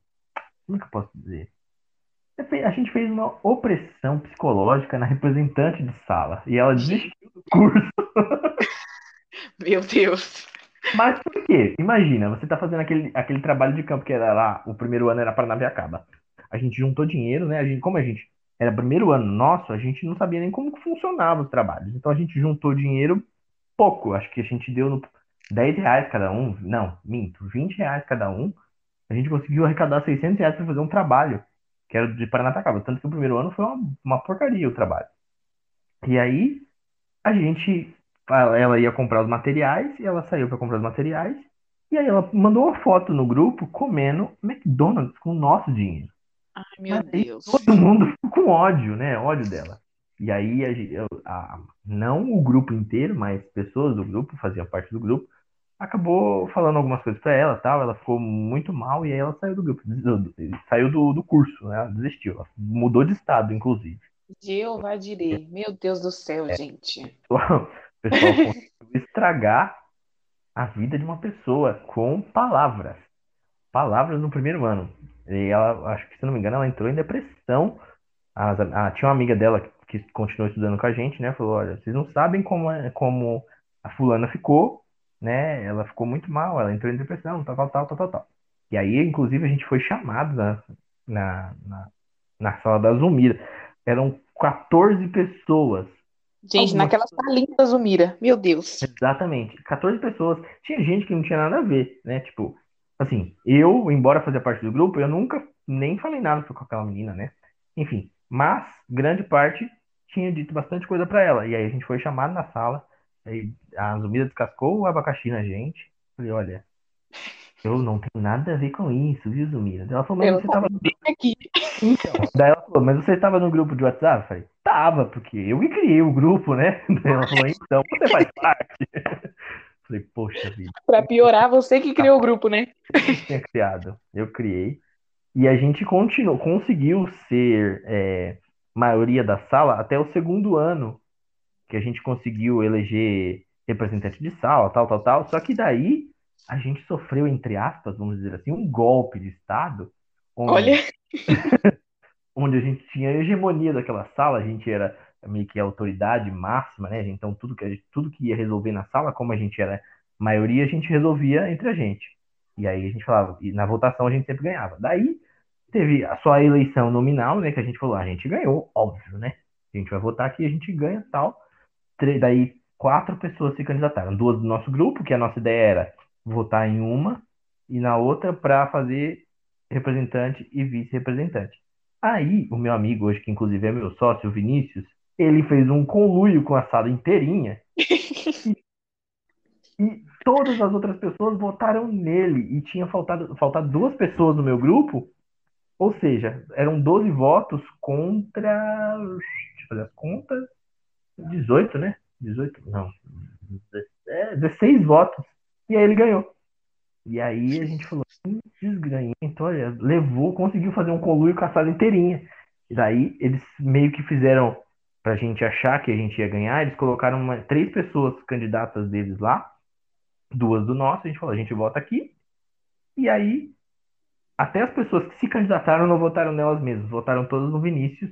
como é que eu posso dizer? A gente fez uma opressão psicológica na representante de sala e ela desistiu curso. Meu Deus. Mas por quê? Imagina, você tá fazendo aquele, aquele trabalho de campo que era lá, o primeiro ano era Paranapiacaba. A gente juntou dinheiro, né? A gente, como a gente era primeiro ano nosso, a gente não sabia nem como funcionava os trabalhos. Então a gente juntou dinheiro pouco. Acho que a gente deu no 10 reais cada um. Não, minto, 20 reais cada um. A gente conseguiu arrecadar 600 reais para fazer um trabalho, que era de Paranapiacaba. Tanto que o primeiro ano foi uma, uma porcaria o trabalho. E aí a gente ela ia comprar os materiais e ela saiu para comprar os materiais e aí ela mandou uma foto no grupo comendo McDonald's com o nosso dinheiro. Ai, meu Deus. Todo mundo ficou com ódio, né? Ódio dela. E aí, a, a, não o grupo inteiro, mas pessoas do grupo, faziam parte do grupo, acabou falando algumas coisas para ela tal. Ela ficou muito mal e aí ela saiu do grupo, saiu do, do curso, né? Ela desistiu, ela mudou de estado, inclusive. Jeová direi. Meu Deus do céu, é. gente. <laughs> O pessoal conseguiu estragar a vida de uma pessoa com palavras. Palavras no primeiro ano. E ela, acho que se não me engano, ela entrou em depressão. As, a, tinha uma amiga dela que, que continuou estudando com a gente, né? Falou: olha, vocês não sabem como, é, como a fulana ficou, né? Ela ficou muito mal, ela entrou em depressão, tal, tal, tal, tal, tal. tal. E aí, inclusive, a gente foi chamado na, na, na, na sala da Zumira. Eram 14 pessoas Gente, Algumas... naquela salinha da Zumira, meu Deus. Exatamente, 14 pessoas. Tinha gente que não tinha nada a ver, né? Tipo, assim, eu, embora fazia parte do grupo, eu nunca nem falei nada com aquela menina, né? Enfim, mas grande parte tinha dito bastante coisa para ela. E aí a gente foi chamado na sala, aí a Zumira descascou o abacaxi na gente. Falei, olha, eu não tenho nada a ver com isso, viu, Zumira? Ela falou, mas eu você tava. Aqui. Então, daí ela falou, mas você estava no grupo de WhatsApp? Eu falei, tava, porque eu que criei o grupo, né? <laughs> Daí ela falou, então, você faz parte. <laughs> Falei, poxa vida. Pra piorar, você que criou o grupo, né? Eu tinha criado, eu criei. E a gente continuou, conseguiu ser é, maioria da sala até o segundo ano, que a gente conseguiu eleger representante de sala, tal, tal, tal. Só que daí a gente sofreu, entre aspas, vamos dizer assim, um golpe de Estado. Onde, Olha! onde a gente tinha a hegemonia daquela sala, a gente era meio que a autoridade máxima, né? Então tudo que, gente, tudo que ia resolver na sala, como a gente era maioria, a gente resolvia entre a gente. E aí a gente falava, e na votação a gente sempre ganhava. Daí teve a sua eleição nominal, né? Que a gente falou, a gente ganhou, óbvio, né? A gente vai votar aqui, a gente ganha tal. Daí quatro pessoas se candidataram. Duas do nosso grupo, que a nossa ideia era votar em uma e na outra para fazer representante e vice-representante. Aí, o meu amigo, hoje que inclusive é meu sócio, o Vinícius, ele fez um conluio com a sala inteirinha <laughs> e, e todas as outras pessoas votaram nele e tinha faltado, faltado duas pessoas no meu grupo, ou seja, eram 12 votos contra, deixa eu fazer as contas, 18, né? 18, não, 16 votos. E aí ele ganhou. E aí a gente falou, desgranhento, olha, levou, conseguiu fazer um conluio com a sala inteirinha. E daí eles meio que fizeram, pra gente achar que a gente ia ganhar, eles colocaram uma, três pessoas candidatas deles lá, duas do nosso, a gente falou, a gente vota aqui. E aí, até as pessoas que se candidataram não votaram nelas mesmas, votaram todas no Vinícius.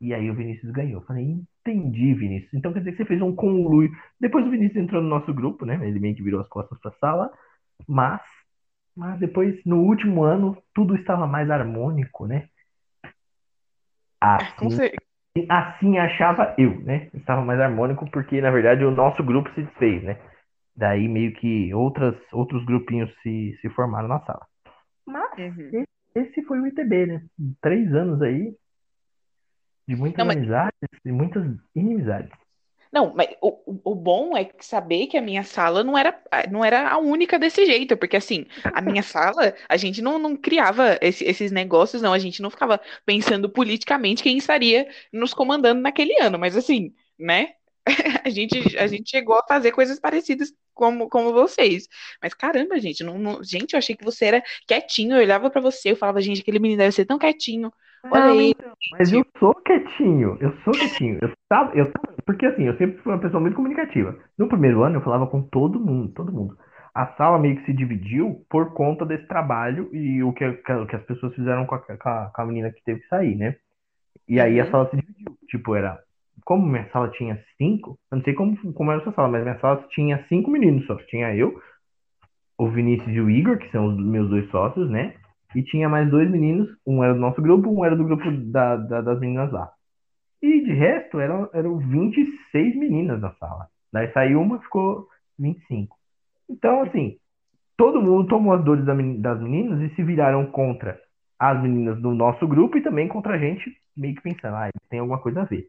E aí o Vinícius ganhou. Falei, entendi, Vinícius. Então quer dizer que você fez um conluio. Depois o Vinícius entrou no nosso grupo, né? Ele meio que virou as costas pra sala. Mas, mas depois, no último ano, tudo estava mais harmônico, né? Assim, assim achava eu, né? Estava mais harmônico porque, na verdade, o nosso grupo se desfez, né? Daí meio que outras, outros grupinhos se, se formaram na sala. Mas uhum. esse foi o ITB, né? Três anos aí de muitas Não, mas... amizades e muitas inimizades. Não, mas o, o bom é saber que a minha sala não era, não era a única desse jeito, porque assim, a minha <laughs> sala, a gente não, não criava esse, esses negócios, não, a gente não ficava pensando politicamente quem estaria nos comandando naquele ano, mas assim, né? <laughs> A gente, a gente chegou a fazer coisas parecidas como, como vocês. Mas caramba, gente, não, não, gente, eu achei que você era quietinho, eu olhava para você, eu falava, gente, aquele menino deve ser tão quietinho. Olha não, aí. Então, mas eu sou quietinho, eu sou quietinho. Eu tava, eu tava, porque assim, eu sempre fui uma pessoa muito comunicativa. No primeiro ano eu falava com todo mundo, todo mundo. A sala meio que se dividiu por conta desse trabalho e o que, que as pessoas fizeram com a, com a, com a menina que teve que sair, né? E aí a uhum. sala se dividiu. Tipo, era. Como minha sala tinha cinco, eu não sei como, como era a sua sala, mas minha sala tinha cinco meninos só. Tinha eu, o Vinícius e o Igor, que são os meus dois sócios, né? E tinha mais dois meninos, um era do nosso grupo, um era do grupo da, da, das meninas lá. E de resto, eram, eram 26 meninas na sala. Daí saiu uma, ficou 25. Então, assim, todo mundo tomou as dores das meninas e se viraram contra as meninas do nosso grupo e também contra a gente, meio que pensando, ah, tem alguma coisa a ver.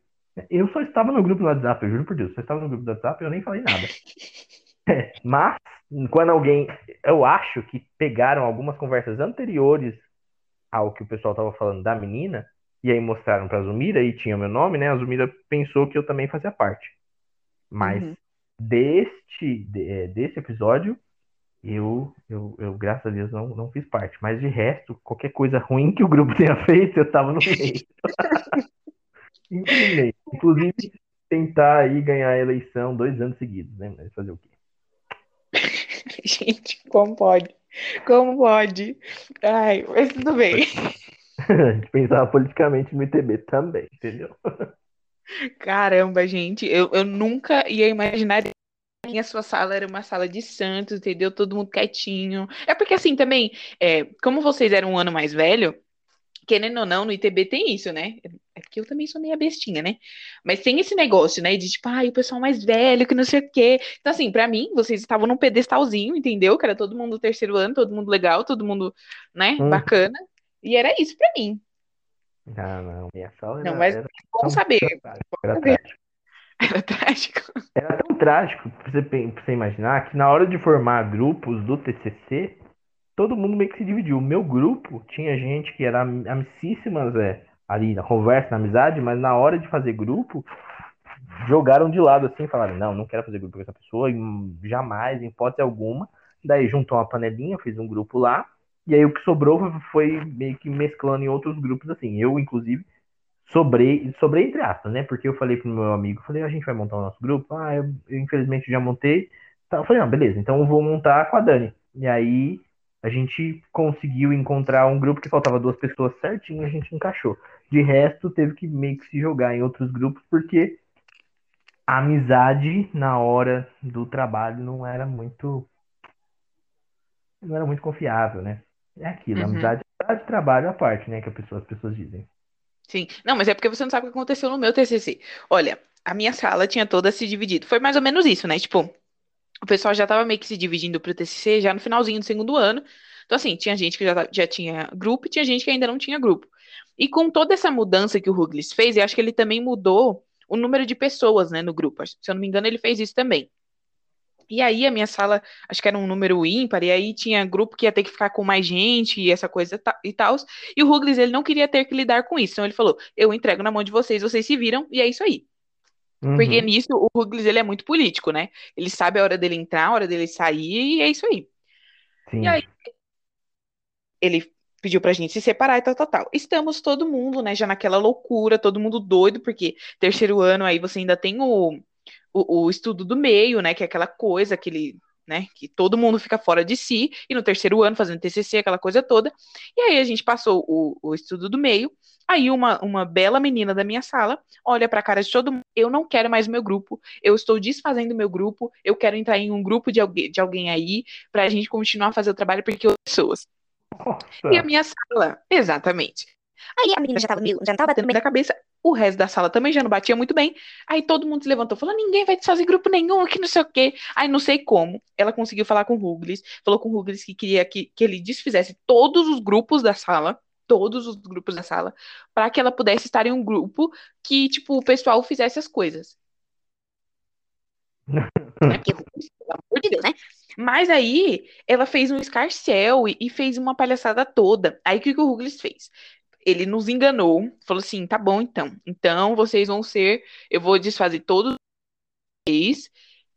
Eu só estava no grupo do WhatsApp, eu juro por Deus, só estava no grupo do WhatsApp eu nem falei nada. <laughs> É, mas, quando alguém. Eu acho que pegaram algumas conversas anteriores ao que o pessoal estava falando da menina, e aí mostraram pra Zumira e tinha meu nome, né? A Zumira pensou que eu também fazia parte. Mas uhum. deste, de, é, desse episódio, eu, eu, eu, graças a Deus, não, não fiz parte. Mas de resto, qualquer coisa ruim que o grupo <laughs> tenha feito, eu tava no meio. <laughs> Inclusive, tentar aí ganhar a eleição dois anos seguidos, né? Mas fazer o quê? <laughs> Gente, como pode? Como pode? Ai, mas tudo bem. A <laughs> gente pensava politicamente no ITB também, entendeu? Caramba, gente, eu, eu nunca ia imaginar que a sua sala era uma sala de santos, entendeu? Todo mundo quietinho. É porque, assim, também, é, como vocês eram um ano mais velho, querendo ou não, no ITB tem isso, né? É porque eu também sou meio bestinha, né? Mas tem esse negócio, né? De tipo, ai, o pessoal mais velho, que não sei o quê. Então, assim, para mim, vocês estavam num pedestalzinho, entendeu? Que era todo mundo do terceiro ano, todo mundo legal, todo mundo, né, hum. bacana. E era isso para mim. Ah, não, minha sala era, Não, mas era é bom saber. Era trágico. <laughs> Era trágico. Era tão trágico, pra você, pra você imaginar, que na hora de formar grupos do TCC, todo mundo meio que se dividiu. O meu grupo tinha gente que era amicíssimas, é, ali conversa, na amizade, mas na hora de fazer grupo, jogaram de lado assim, falaram, não, não quero fazer grupo com essa pessoa, jamais, em hipótese alguma. Daí juntou uma panelinha, fiz um grupo lá, e aí o que sobrou foi meio que mesclando em outros grupos assim. Eu, inclusive, sobrei, sobrei entre aspas, né? Porque eu falei pro meu amigo, falei, a gente vai montar o nosso grupo. Ah, eu, eu infelizmente já montei. Tá, eu falei, não, beleza, então eu vou montar com a Dani. E aí a gente conseguiu encontrar um grupo que faltava duas pessoas certinho, a gente encaixou. De resto, teve que meio que se jogar em outros grupos, porque a amizade na hora do trabalho não era muito. não era muito confiável, né? É aquilo, uhum. amizade de trabalho à parte, né? Que a pessoa, as pessoas dizem. Sim. Não, mas é porque você não sabe o que aconteceu no meu TCC. Olha, a minha sala tinha toda se dividido. Foi mais ou menos isso, né? Tipo, o pessoal já estava meio que se dividindo para o TCC já no finalzinho do segundo ano. Então, assim, tinha gente que já, já tinha grupo e tinha gente que ainda não tinha grupo. E com toda essa mudança que o Ruglis fez, eu acho que ele também mudou o número de pessoas, né, no grupo. Se eu não me engano, ele fez isso também. E aí a minha sala, acho que era um número ímpar, e aí tinha grupo que ia ter que ficar com mais gente e essa coisa e tal. E o Ruglis, ele não queria ter que lidar com isso. Então ele falou: "Eu entrego na mão de vocês, vocês se viram", e é isso aí. Uhum. Porque nisso o Ruglis ele é muito político, né? Ele sabe a hora dele entrar, a hora dele sair, e é isso aí. Sim. E aí ele pediu pra gente se separar e tal, tal, tal. Estamos todo mundo, né, já naquela loucura, todo mundo doido, porque terceiro ano aí você ainda tem o, o, o estudo do meio, né, que é aquela coisa, aquele, né, que todo mundo fica fora de si, e no terceiro ano fazendo TCC, aquela coisa toda. E aí a gente passou o, o estudo do meio, aí uma, uma bela menina da minha sala olha pra cara de todo mundo, eu não quero mais meu grupo, eu estou desfazendo meu grupo, eu quero entrar em um grupo de alguém, de alguém aí, pra gente continuar a fazer o trabalho, porque eu pessoas. Nossa. E a minha sala, exatamente. Aí a menina já tava, já tava batendo bem na cabeça, o resto da sala também já não batia muito bem. Aí todo mundo se levantou, falou: ninguém vai desfazer grupo nenhum aqui, não sei o quê. Aí não sei como, ela conseguiu falar com o Ruglis, falou com o Ruglis que queria que, que ele desfizesse todos os grupos da sala, todos os grupos da sala, para que ela pudesse estar em um grupo que, tipo, o pessoal fizesse as coisas. <laughs> Porque, pelo amor de Deus, né? Mas aí ela fez um escarcel e, e fez uma palhaçada toda. Aí o que, que o Ruglis fez? Ele nos enganou, falou assim: tá bom, então. Então vocês vão ser. Eu vou desfazer todos vocês.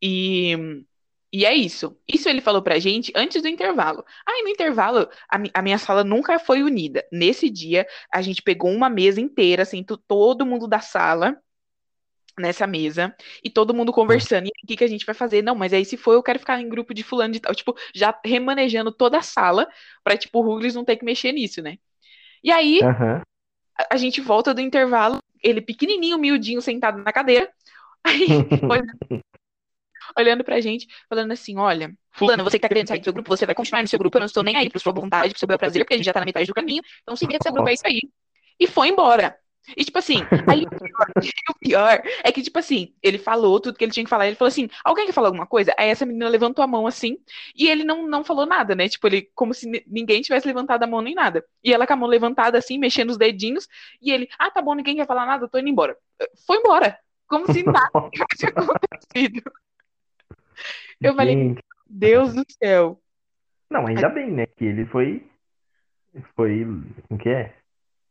E, e é isso. Isso ele falou pra gente antes do intervalo. Aí no intervalo, a, a, minha sala nunca foi unida. Nesse dia, a gente pegou uma mesa inteira, sentou todo mundo da sala nessa mesa e todo mundo conversando. E o que, que a gente vai fazer? Não, mas aí se for, eu quero ficar em grupo de fulano de tal. Tipo, já remanejando toda a sala pra, tipo, o Ruglis não ter que mexer nisso, né? E aí, uhum. a, a, gente volta do intervalo, ele pequenininho, miudinho, sentado na cadeira. <laughs> Aí, <laughs> olhando pra gente, falando assim, olha, fulano, você que tá querendo sair do seu grupo, você vai continuar no seu grupo, eu não estou nem aí pro sua vontade, pro seu bel prazer, porque a gente já tá na metade do caminho, então se do seu grupo, é isso aí. E foi embora. E, tipo assim, aí o pior, <laughs> o pior, é que, tipo assim, ele falou tudo que ele tinha que falar. Ele falou assim: alguém quer falar alguma coisa? Aí essa menina levantou a mão assim, e ele não, não falou nada, né? Tipo, ele, como se ninguém tivesse levantado a mão nem nada. E ela com a mão levantada assim, mexendo os dedinhos, e ele, ah, tá bom, ninguém quer falar nada, tô indo embora. Foi embora. Como se nada <laughs> tivesse acontecido. Eu Gente. falei, Deus do céu. Não, ainda bem, né? Que ele foi. Foi. O que é?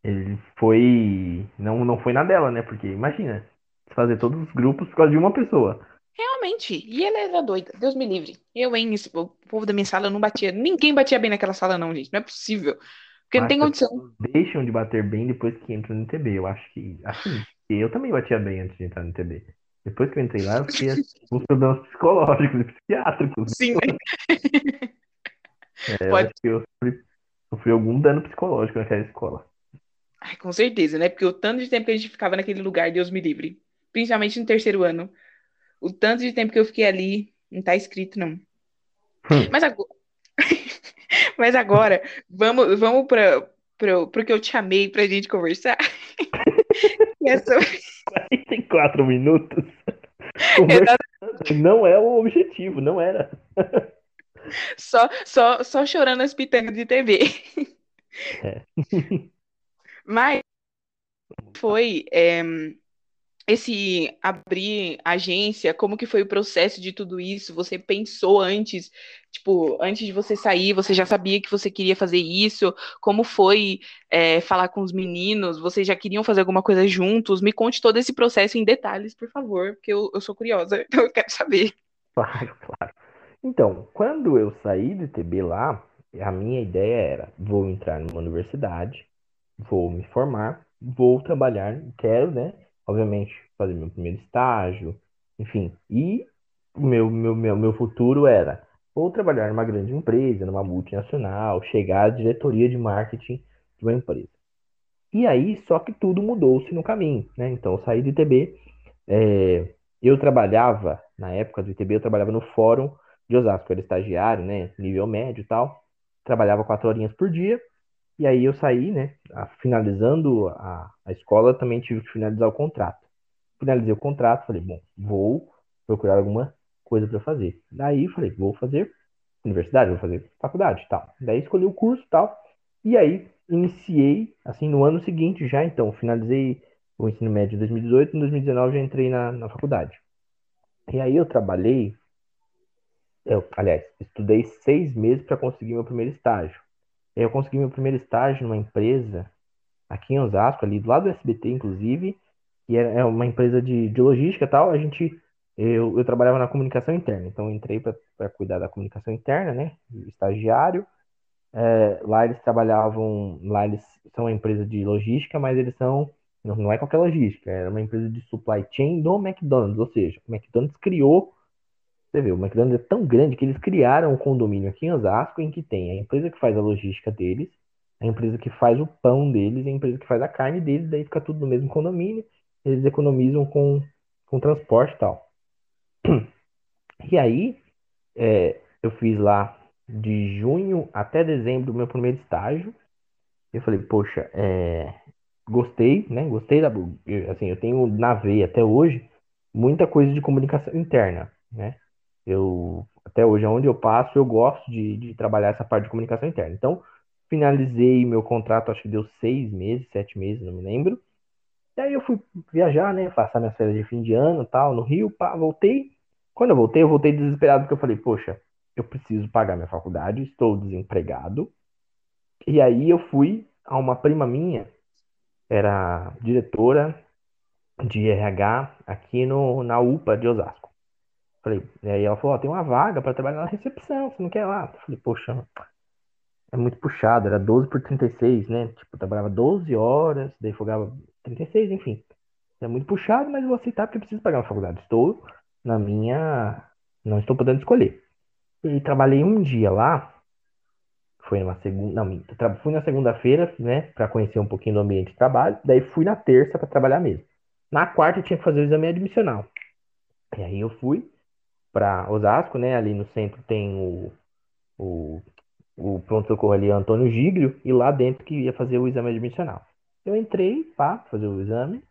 Ele foi. Não, não foi na dela, né? Porque imagina, fazer todos os grupos por causa de uma pessoa. Realmente. E ela era doida. Deus me livre. Eu, hein? O povo da minha sala não batia. Ninguém batia bem naquela sala, não, gente. Não é possível. Porque Mas não tem condição. Deixam de bater bem depois que entram no TB. Eu acho que. Assim, eu também batia bem antes de entrar no TB. Depois que eu entrei lá, eu fiquei <laughs> com problemas psicológicos e psiquiátricos. Sim, né? <laughs> é, eu Pode... que eu sofri, sofri algum dano psicológico naquela escola. Ai, com certeza, né? Porque o tanto de tempo que a gente ficava naquele lugar, Deus me livre. Principalmente no terceiro ano. O tanto de tempo que eu fiquei ali, não tá escrito, não. Hum. Mas agora. <laughs> Mas agora, vamos, vamos para pro, pro que eu te chamei pra gente conversar. <laughs> é sobre... 44 minutos. <laughs> Não é o objetivo, não era. Só, só, só chorando as pitangas de TV. É. Mas foi é, esse abrir agência, como que foi o processo de tudo isso? Você pensou antes, tipo, antes de você sair, você já sabia que você queria fazer isso? Como foi é, falar com os meninos? Vocês já queriam fazer alguma coisa juntos? Me conte todo esse processo em detalhes, por favor, porque eu, eu sou curiosa, <laughs> então eu quero saber. Claro, <laughs> claro. Então, quando eu saí do TB lá, a minha ideia era, vou entrar numa universidade, vou me formar, vou trabalhar, quero, né? Obviamente, fazer meu primeiro estágio, enfim. E o meu, meu, meu, meu futuro era ou trabalhar numa grande empresa, numa multinacional, chegar à diretoria de marketing de uma empresa. E aí, só que tudo mudou-se no caminho, né? Então, eu saí do ITB, é, eu trabalhava, na época do ITB, eu trabalhava no fórum de Osasco, eu era estagiário, né? Nível médio e tal. Trabalhava quatro horinhas por dia, e aí eu saí, né? Finalizando a, a escola, também tive que finalizar o contrato. Finalizei o contrato, falei, bom, vou procurar alguma coisa para fazer. Daí falei, vou fazer universidade, vou fazer faculdade, tal. Daí escolhi o curso, tal. E aí iniciei, assim, no ano seguinte já, então, finalizei o ensino médio em 2018, em 2019 já entrei na, na faculdade. E aí eu trabalhei, eu, aliás, estudei seis meses para conseguir meu primeiro estágio. Eu consegui meu primeiro estágio numa empresa aqui em Osasco, ali do lado do SBT, inclusive, que é, é uma empresa de, de logística e tal. A gente, eu, eu trabalhava na comunicação interna, então entrei para cuidar da comunicação interna, né? Estagiário. É, lá eles trabalhavam, lá eles são uma empresa de logística, mas eles são, não, não é qualquer logística, era uma empresa de supply chain do McDonald's, ou seja, o McDonald's criou, você vê, o McDonald's é tão grande que eles criaram um condomínio aqui em Osasco em que tem a empresa que faz a logística deles, a empresa que faz o pão deles, a empresa que faz a carne deles, daí fica tudo no mesmo condomínio, eles economizam com, com transporte e tal. <clears throat> E aí, é, eu fiz lá de junho até dezembro o meu primeiro estágio. Eu falei, poxa, é, gostei, né? Gostei da. Assim, eu tenho na veia até hoje muita coisa de comunicação interna, né? Eu, até hoje, onde eu passo, eu gosto de, de trabalhar essa parte de comunicação interna. Então, finalizei meu contrato, acho que deu seis meses, sete meses, não me lembro. E aí eu fui viajar, né? Passar minhas férias de fim de ano tal, no Rio, pá, voltei. Quando eu voltei, eu voltei desesperado, porque eu falei, poxa, eu preciso pagar minha faculdade, estou desempregado. E aí eu fui a uma prima minha, era diretora de RH aqui no, na UPA de Osasco. Falei, e aí ela falou, ó, tem uma vaga para trabalhar na recepção, você não quer ir lá? Falei, poxa, é muito puxado, era 12 por 36, né? Tipo, trabalhava 12 horas, daí folgava 36, enfim. É muito puxado, mas eu vou aceitar porque eu preciso pagar uma faculdade. Estou na minha. Não estou podendo escolher. E trabalhei um dia lá. Foi numa segunda. Não, fui na segunda-feira, né? Para conhecer um pouquinho do ambiente de trabalho. Daí fui na terça para trabalhar mesmo. Na quarta eu tinha que fazer o exame admissional. E aí eu fui para Osasco, né? Ali no centro tem o, o, o pronto-socorro ali, Antônio Giglio, e lá dentro que ia fazer o exame admissional. Eu entrei, pá, fazer o exame.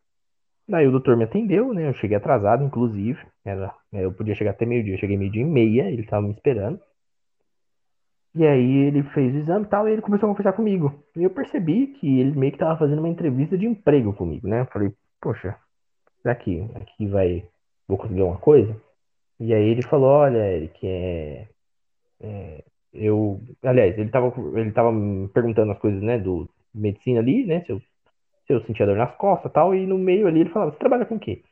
Daí o doutor me atendeu, né? Eu cheguei atrasado, inclusive. Era, eu podia chegar até meio-dia. Eu cheguei meio-dia e meia, ele estava me esperando. E aí ele fez o exame e tal, e ele começou a conversar comigo. E eu percebi que ele meio que estava fazendo uma entrevista de emprego comigo, né? Eu falei, poxa, será que aqui vai. Vou conseguir alguma coisa? E aí ele falou, olha, Eric, é, é, eu. Aliás, ele estava ele tava me perguntando as coisas, né, do medicina ali, né? Se eu eu sentia dor nas costas e tal, e no meio ali ele falava, você trabalha com o quê?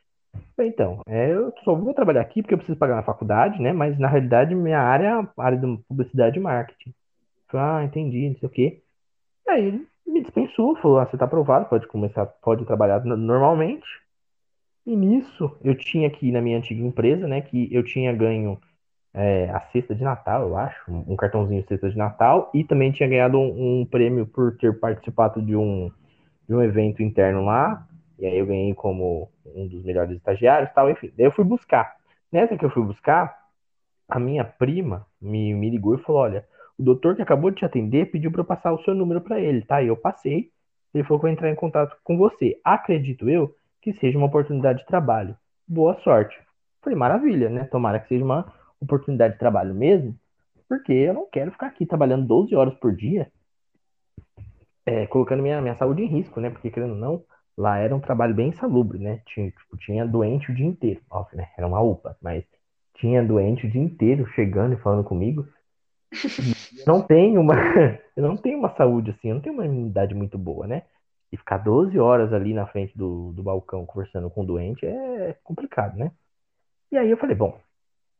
Então, é, eu só vou trabalhar aqui porque eu preciso pagar na faculdade, né? Mas na realidade minha área é a área de publicidade e marketing. falei, ah, entendi, não sei o quê. Aí ele me dispensou, falou, ah, você tá aprovado, pode começar, pode trabalhar normalmente. E nisso eu tinha aqui na minha antiga empresa, né, que eu tinha ganho é, a cesta de Natal, eu acho, um cartãozinho de cesta de Natal, e também tinha ganhado um, um prêmio por ter participado de um de um evento interno lá, e aí eu ganhei como um dos melhores estagiários tal, enfim. Daí eu fui buscar. Nessa que eu fui buscar, a minha prima me, me ligou e falou: olha, o doutor que acabou de te atender pediu para eu passar o seu número para ele, tá? E eu passei. Ele falou que vai entrar em contato com você. Acredito eu que seja uma oportunidade de trabalho. Boa sorte. Falei, maravilha, né? Tomara que seja uma oportunidade de trabalho mesmo, porque eu não quero ficar aqui trabalhando 12 horas por dia é, colocando minha, minha saúde em risco, né? Porque, querendo ou não, lá era um trabalho bem insalubre, né? Tinha, tipo, tinha doente o dia inteiro. Óbvio, né? Era uma UPA, mas tinha doente o dia inteiro chegando e falando comigo. eu não tenho uma, <laughs> eu não tenho uma saúde assim, eu não tenho uma imunidade muito boa, né? E ficar 12 horas ali na frente do, do balcão conversando com o doente é complicado, né? E aí eu falei, bom,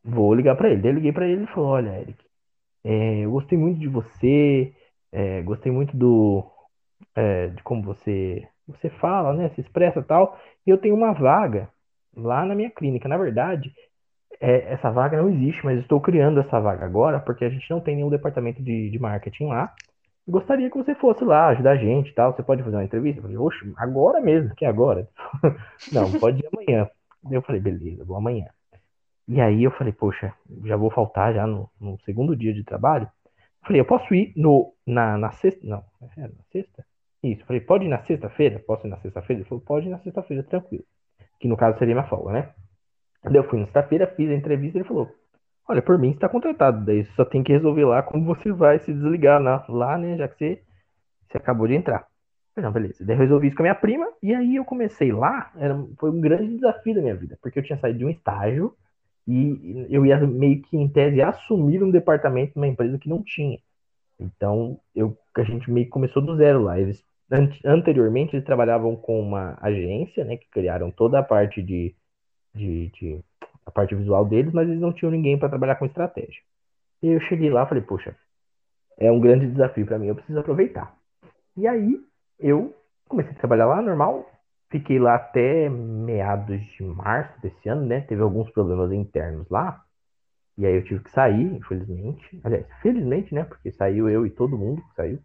vou ligar para ele. Daí eu liguei para ele e falou, olha, Eric, é, eu gostei muito de você, é, gostei muito do é, de como você você fala, né? Se expressa tal. E eu tenho uma vaga lá na minha clínica. Na verdade, é, essa vaga não existe, mas estou criando essa vaga agora porque a gente não tem nenhum departamento de, de marketing lá. Gostaria que você fosse lá ajudar a gente tal. Você pode fazer uma entrevista? Eu falei, oxe, agora mesmo, que agora? <laughs> não, pode ir amanhã. Eu falei, beleza, vou amanhã. E aí eu falei, poxa, já vou faltar já no, no segundo dia de trabalho. Falei, eu posso ir no, na, na sexta? Não, é na sexta? Isso. Falei, pode ir na sexta-feira? Posso ir na sexta-feira? Ele falou, pode ir na sexta-feira, tranquilo. Que no caso seria minha folga, né? Eu fui na sexta-feira, fiz a entrevista, ele falou, olha, por mim está contratado, daí você só tem que resolver lá como você vai se desligar lá, lá né, já que você, você acabou de entrar. Não, beleza. Daí resolvi isso com a minha prima, e aí eu comecei lá, era, foi um grande desafio da minha vida, porque eu tinha saído de um estágio, e eu ia meio que, em tese, assumir um departamento numa empresa que não tinha. Então, eu, a gente meio que começou do zero lá. Eles, anteriormente, eles trabalhavam com uma agência, né, que criaram toda a parte de, de, de a parte visual deles, mas eles não tinham ninguém para trabalhar com estratégia. E eu cheguei lá falei, poxa, é um grande desafio para mim, eu preciso aproveitar. E aí, eu comecei a trabalhar lá normal, fiquei lá até meados de março desse ano, né? Teve alguns problemas internos lá, e aí eu tive que sair, infelizmente. Aliás, felizmente, né? Porque saiu eu e todo mundo saiu.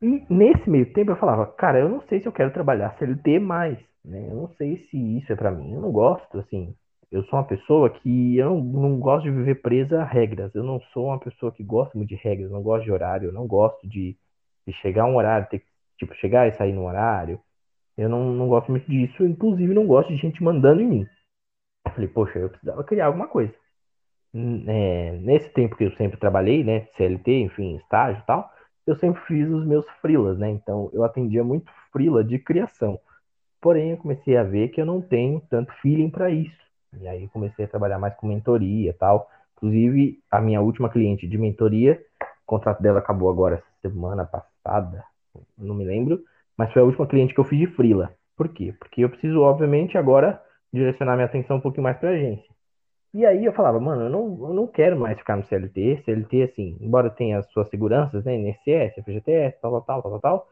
E nesse meio tempo eu falava, cara, eu não sei se eu quero trabalhar CLT mais, né? Eu não sei se isso é para mim. Eu não gosto, assim. Eu sou uma pessoa que eu não, não gosto de viver presa a regras. Eu não sou uma pessoa que gosta muito de regras, não gosto de horário, eu não gosto de, de chegar a um horário, ter que, tipo, chegar e sair no horário. Eu não, não gosto muito disso, inclusive não gosto de gente mandando em mim. Eu falei, poxa, eu precisava criar alguma coisa é, nesse tempo que eu sempre trabalhei, né, CLT, enfim, estágio e tal, eu sempre fiz os meus freelas, né? Então eu atendia muito freela de criação. Porém, eu comecei a ver que eu não tenho tanto feeling para isso. E aí comecei a trabalhar mais com mentoria e tal. Inclusive, a minha última cliente de mentoria, o contrato dela acabou agora semana passada, não me lembro, mas foi a última cliente que eu fiz de freela. Por quê? Porque eu preciso, obviamente, agora direcionar minha atenção um pouquinho mais para agência. E aí eu falava, mano, eu não, eu não quero mais ficar no CLT. CLT, assim, embora tenha as suas seguranças, né? INSS, FGTS, tal, tal, tal, tal, tal,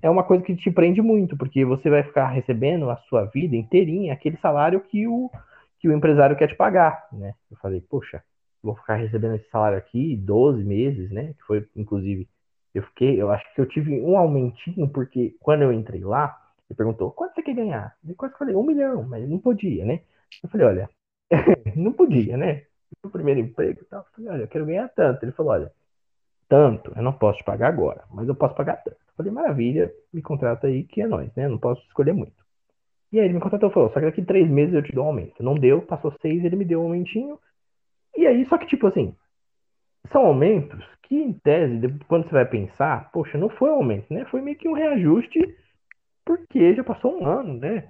é uma coisa que te prende muito, porque você vai ficar recebendo a sua vida inteirinha aquele salário que o, que o empresário quer te pagar, né? Eu falei, poxa, vou ficar recebendo esse salário aqui 12 meses, né? Que foi, inclusive, eu fiquei, eu acho que eu tive um aumentinho, porque quando eu entrei lá, ele perguntou, quanto você quer ganhar? Eu quase falei, um milhão, mas não podia, né? Eu falei, olha, <laughs> não podia, né? O primeiro emprego tal. Eu falei, olha, eu quero ganhar tanto. Ele falou, olha, tanto, eu não posso te pagar agora, mas eu posso pagar tanto. Eu falei, maravilha, me contrata aí que é nós, né? Eu não posso escolher muito. E aí ele me contratou e falou, só que daqui três meses eu te dou um aumento. Não deu, passou seis, ele me deu um aumentinho. E aí, só que tipo assim, são aumentos que, em tese, quando você vai pensar, poxa, não foi um aumento, né? Foi meio que um reajuste, porque já passou um ano, né?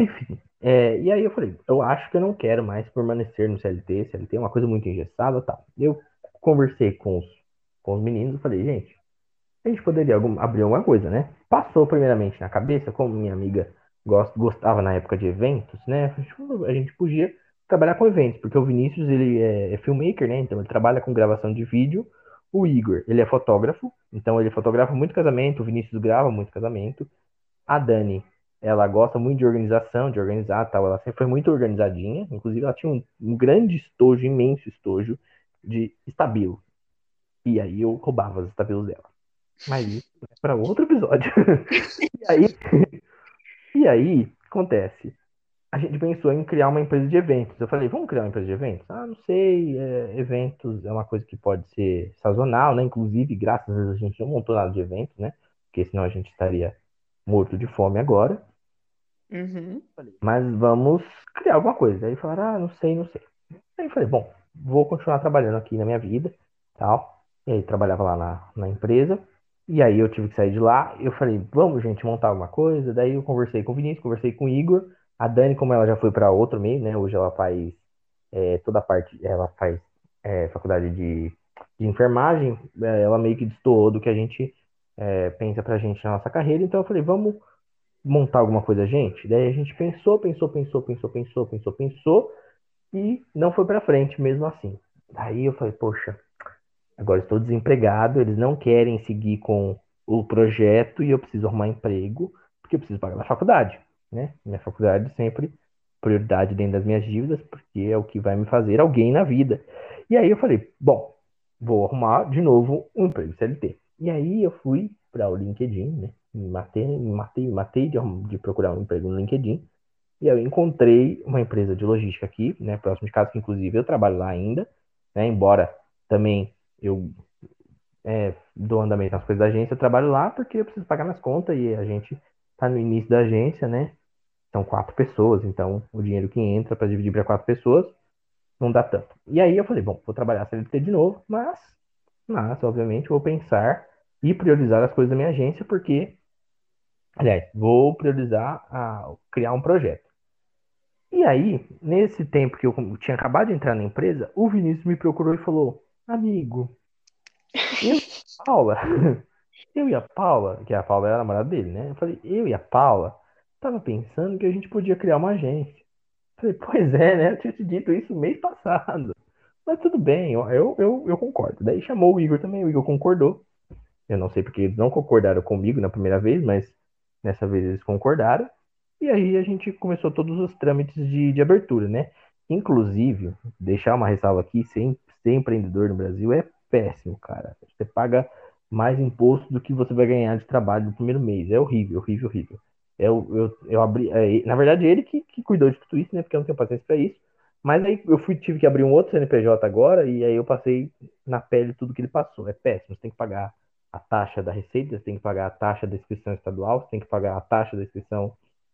Enfim, é, e aí eu falei, eu acho que eu não quero mais permanecer no CLT, CLT é uma coisa muito engessada tal. Eu conversei com os, com os meninos e falei, gente, a gente poderia algum, abrir alguma coisa, né? Passou primeiramente na cabeça, como minha amiga gost, gostava na época de eventos, né? A gente podia trabalhar com eventos, porque o Vinícius, ele é, é filmmaker, né? Então ele trabalha com gravação de vídeo. O Igor, ele é fotógrafo, então ele fotografa muito casamento, o Vinícius grava muito casamento. A Dani, ela gosta muito de organização, de organizar tal. Ela sempre foi muito organizadinha. Inclusive, ela tinha um, um grande estojo, imenso estojo de estabilo. E aí eu roubava os estabilos dela. Mas isso é para outro episódio. <laughs> e aí, e aí, acontece. A gente pensou em criar uma empresa de eventos. Eu falei, vamos criar uma empresa de eventos? Ah, não sei. É, eventos é uma coisa que pode ser sazonal, né? Inclusive, graças a Deus, a gente não montou nada de eventos, né? Porque senão a gente estaria morto de fome agora. Uhum. Mas vamos criar alguma coisa. Aí falaram, ah, não sei, não sei. Aí falei, bom, vou continuar trabalhando aqui na minha vida, tal. E aí trabalhava lá na, na empresa. E aí eu tive que sair de lá. Eu falei, vamos, gente, montar alguma coisa. Daí eu conversei com o Vinícius, conversei com o Igor. A Dani, como ela já foi para outro meio, né? Hoje ela faz é, toda a parte, ela faz é, faculdade de, de enfermagem. É, ela meio que destoou do que a gente é, pensa pra gente na nossa carreira. Então eu falei, vamos montar alguma coisa, gente? Daí a gente pensou, pensou, pensou, pensou, pensou, pensou, pensou e não foi para frente mesmo assim. Daí eu falei, poxa, agora estou desempregado, eles não querem seguir com o projeto e eu preciso arrumar emprego porque eu preciso pagar minha faculdade, né? Minha faculdade sempre prioridade dentro das minhas dívidas porque é o que vai me fazer alguém na vida. E aí eu falei, bom, vou arrumar de novo um emprego CLT. E aí eu fui para o LinkedIn, né? Me matei, me matei, me matei de, de, procurar um emprego no LinkedIn. E eu encontrei uma empresa de logística aqui, né? Próximo de casa, que inclusive eu trabalho lá ainda, né? Embora também eu é, dou andamento nas coisas da agência, eu trabalho lá porque eu preciso pagar minhas contas e a gente tá no início da agência, né? São quatro pessoas, então o dinheiro que entra para dividir para quatro pessoas não dá tanto. E aí eu falei, bom, vou trabalhar CLT de novo, mas, mas, obviamente, vou pensar e priorizar as coisas da minha agência, porque, aliás, vou priorizar a criar um projeto. E aí, nesse tempo que eu tinha acabado de entrar na empresa, o Vinícius me procurou e falou: Amigo, eu e a Paula, <laughs> eu e a Paula, que a Paula era a namorada dele, né? Eu falei: Eu e a Paula tava pensando que a gente podia criar uma agência. Eu falei: Pois é, né? Eu tinha te dito isso mês passado. Mas tudo bem, eu, eu, eu, concordo. Daí chamou o Igor também, o Igor concordou. Eu não sei porque eles não concordaram comigo na primeira vez, mas nessa vez eles concordaram. E aí a gente começou todos os trâmites de, de abertura, né? Inclusive, deixar uma ressalva aqui, ser, ser empreendedor no Brasil é péssimo, cara. Você paga mais imposto do que você vai ganhar de trabalho no primeiro mês. É horrível, horrível, horrível. Eu, eu, eu abri. É, na verdade, ele que, que cuidou de tudo isso, né? Porque eu não tenho paciência para isso. Mas aí eu fui, tive que abrir um outro CNPJ agora, e aí eu passei na pele tudo que ele passou. É péssimo. Você tem que pagar a taxa da receita, você tem que pagar a taxa da inscrição estadual, você tem que pagar a taxa da inscrição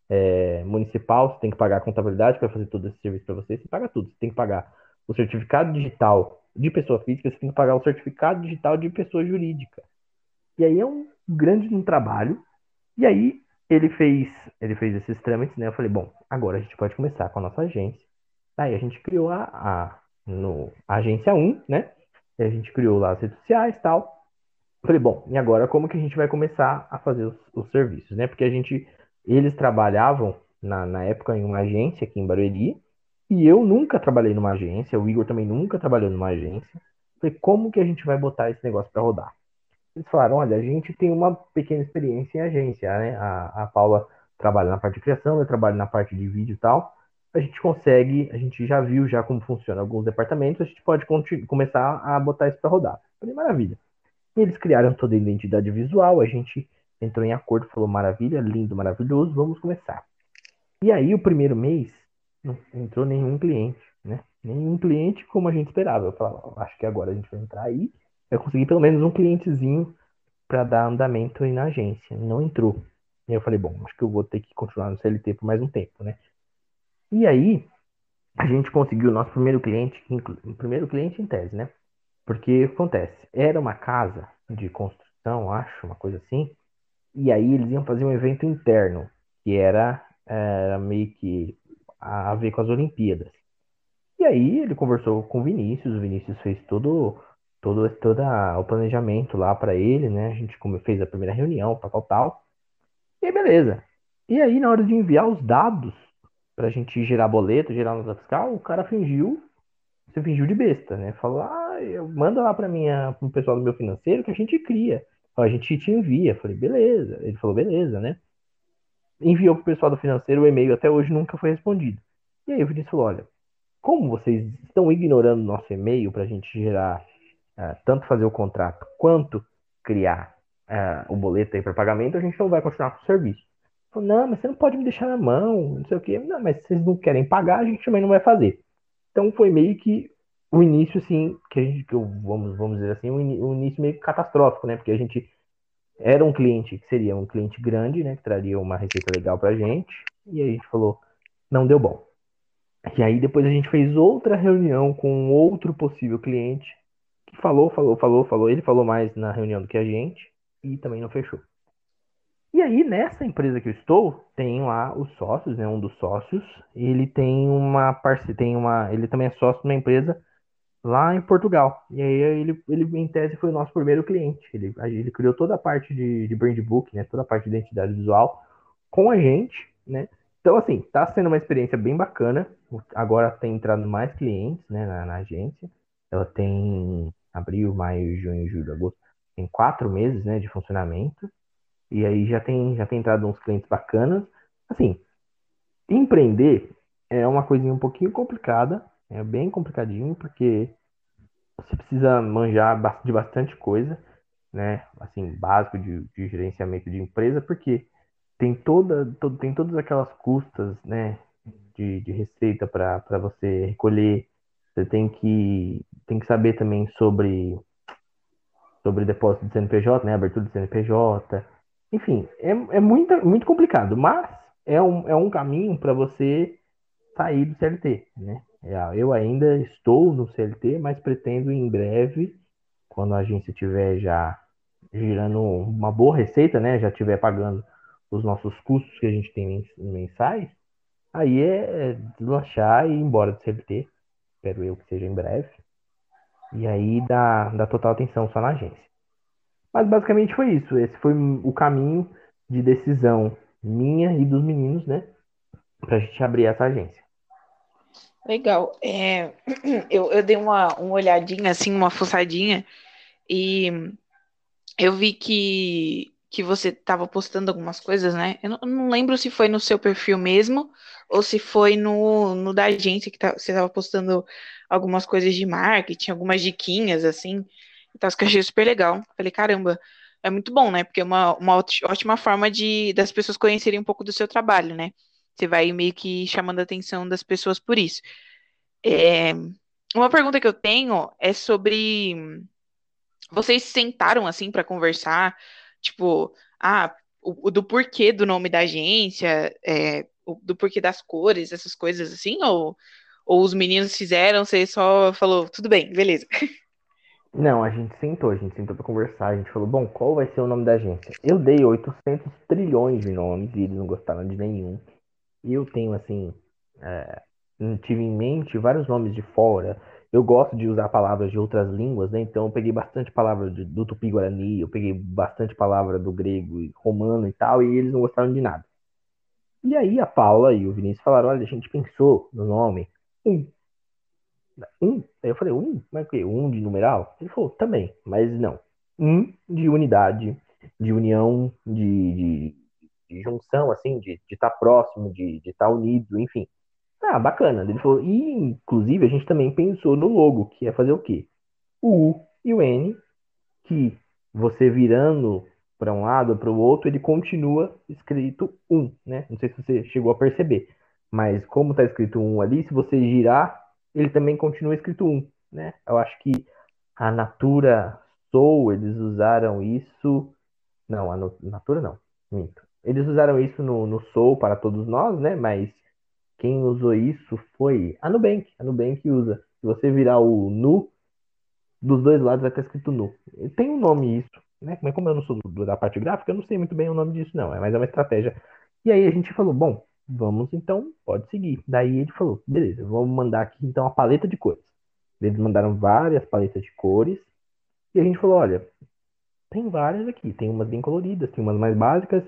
é, municipal, você tem que pagar a contabilidade para fazer todo esse serviço para você, você paga tudo. Você tem que pagar o certificado digital de pessoa física, você tem que pagar o certificado digital de pessoa jurídica. E aí é um grande trabalho. E aí ele fez, ele fez esses trâmites, né? Eu falei, bom, agora a gente pode começar com a nossa agência. Aí a gente criou a, a, no, a agência 1, né? E a gente criou lá as redes sociais e tal. Falei, bom, e agora como que a gente vai começar a fazer os, os serviços, né? Porque a gente eles trabalhavam na, na época em uma agência aqui em Barueri, e eu nunca trabalhei numa agência, o Igor também nunca trabalhou numa agência. Falei, como que a gente vai botar esse negócio para rodar? Eles falaram, olha, a gente tem uma pequena experiência em agência, né? A, a Paula trabalha na parte de criação, eu trabalho na parte de vídeo e tal. A gente consegue, a gente já viu já como funciona alguns departamentos, a gente pode começar a botar isso para rodar. Falei, maravilha. E eles criaram toda a identidade visual, a gente entrou em acordo, falou maravilha, lindo, maravilhoso, vamos começar. E aí o primeiro mês não entrou nenhum cliente, né? Nenhum cliente como a gente esperava. Eu falava, acho que agora a gente vai entrar aí, eu consegui pelo menos um clientezinho para dar andamento aí na agência. Não entrou. E eu falei, bom, acho que eu vou ter que continuar no CLT por mais um tempo, né? E aí a gente conseguiu o nosso primeiro cliente, primeiro cliente em tese, né? Porque acontece, era uma casa de construção, acho, uma coisa assim, e aí eles iam fazer um evento interno, que era, era meio que a ver com as Olimpíadas. E aí ele conversou com o Vinícius, o Vinícius fez todo, todo, todo o planejamento lá para ele, né? A gente fez a primeira reunião, tal, tal, tal. E aí, beleza. E aí, na hora de enviar os dados pra gente gerar boleto, gerar nota fiscal, o cara fingiu, você fingiu de besta, né? Falou, ah, eu, manda lá para minha, pessoal do meu financeiro que a gente cria a gente te envia. falei, beleza. Ele falou, beleza, né? Enviou pro pessoal do financeiro o e-mail, até hoje nunca foi respondido. E aí o Vinícius falou, olha, como vocês estão ignorando o nosso e-mail para a gente gerar, uh, tanto fazer o contrato quanto criar uh, o boleto aí para pagamento, a gente não vai continuar com o serviço. Falou, não, mas você não pode me deixar na mão, não sei o quê. Não, mas se vocês não querem pagar, a gente também não vai fazer. Então foi meio que o início, assim, que a gente, que eu, vamos, vamos dizer assim, um, início meio catastrófico, né? Porque a gente era um cliente que seria um cliente grande, né? Que traria uma receita legal pra gente. E a gente falou, não deu bom. E aí depois a gente fez outra reunião com outro possível cliente que falou, falou, falou, falou. Ele falou mais na reunião do que a gente e também não fechou. E aí, nessa empresa que eu estou, tem lá os sócios, né? Um dos sócios, ele tem uma parceria, tem uma. Ele também é sócio de uma empresa lá em Portugal. E aí ele, ele em tese, foi o nosso primeiro cliente. Ele, ele criou toda a parte de, de brand book, né? Toda a parte de identidade visual com a gente, né? Então, assim, tá sendo uma experiência bem bacana. Agora tem entrado mais clientes, né, na, na agência. Ela tem abril, maio, junho, julho, agosto. Tem quatro meses, né, de funcionamento. E aí já tem, já tem entrado uns clientes bacanas. Assim, empreender é uma coisinha um pouquinho complicada, é bem complicadinho, porque você precisa manjar de bastante coisa, né? Assim, básico de, de gerenciamento de empresa, porque tem toda, todo, tem todas aquelas custas, né? De, de receita para você recolher. Você tem que, tem que saber também sobre, sobre depósito de CNPJ, né? Abertura de CNPJ. Enfim, é, é muito, muito complicado, mas é um, é um caminho para você sair do CLT, né? É, eu ainda estou no CLT, mas pretendo em breve, quando a agência estiver já girando uma boa receita, né? Já estiver pagando os nossos custos que a gente tem mensais, aí é deslanchar e ir embora do CLT. Espero eu que seja em breve. E aí dá, dá total atenção só na agência. Mas basicamente foi isso. Esse foi o caminho de decisão minha e dos meninos, né? Pra gente abrir essa agência. Legal. É, <clears throat> eu, eu dei uma, uma olhadinha, assim, uma fuçadinha, e eu vi que, que você estava postando algumas coisas, né? Eu não, não, lembro se foi no seu perfil mesmo ou se foi no, no da agência que tá, você estava postando algumas coisas de marketing, algumas diquinhas, assim, e tal, que eu achei super legal. Falei, caramba, é muito bom, né? Porque é uma, uma ótima forma de das pessoas conhecerem um pouco do seu trabalho, né? Você vai meio que chamando a atenção das pessoas por isso. É, uma pergunta que eu tenho é sobre vocês sentaram assim para conversar, tipo, ah, o, o, do porquê do nome da agência, é, o, do porquê das cores, essas coisas assim, ou, ou os meninos fizeram, você só falou, tudo bem, beleza. <laughs> Não, a gente sentou, a gente sentou para conversar, a gente falou, bom, qual vai ser o nome da agência? Eu dei 800 trilhões de nomes e eles não gostaram de nenhum. Eu tenho, assim, é, tive em mente vários nomes de fora. Eu gosto de usar palavras de outras línguas, né? Então eu peguei bastante palavras do tupi-guarani, eu peguei bastante palavra do grego e romano e tal, e eles não gostaram de nada. E aí a Paula e o Vinícius falaram, olha, a gente pensou no nome um. Um? Aí eu falei, um? Mas o quê? Um de numeral? Ele falou, também, mas não. Um de unidade, de união, de, de, de junção, assim, de estar tá próximo, de estar tá unido, enfim. Ah, bacana. Ele falou, e inclusive a gente também pensou no logo, que é fazer o quê? O U e o N, que você virando para um lado ou para o outro, ele continua escrito 1, né? Não sei se você chegou a perceber, mas como está escrito 1 ali, se você girar, ele também continua escrito 1, né? Eu acho que a Natura Soul, eles usaram isso. Não, a Natura não, minto. Eles usaram isso no, no Soul para todos nós, né? Mas quem usou isso foi a Nubank. A Nubank usa. Se você virar o nu, dos dois lados vai estar escrito nu. Tem um nome isso, né? Mas como eu não sou da parte gráfica, eu não sei muito bem o nome disso, não. É mais uma estratégia. E aí a gente falou, bom, vamos então, pode seguir. Daí ele falou, beleza, vamos mandar aqui então a paleta de cores. Eles mandaram várias paletas de cores. E a gente falou, olha, tem várias aqui, tem umas bem coloridas, tem umas mais básicas,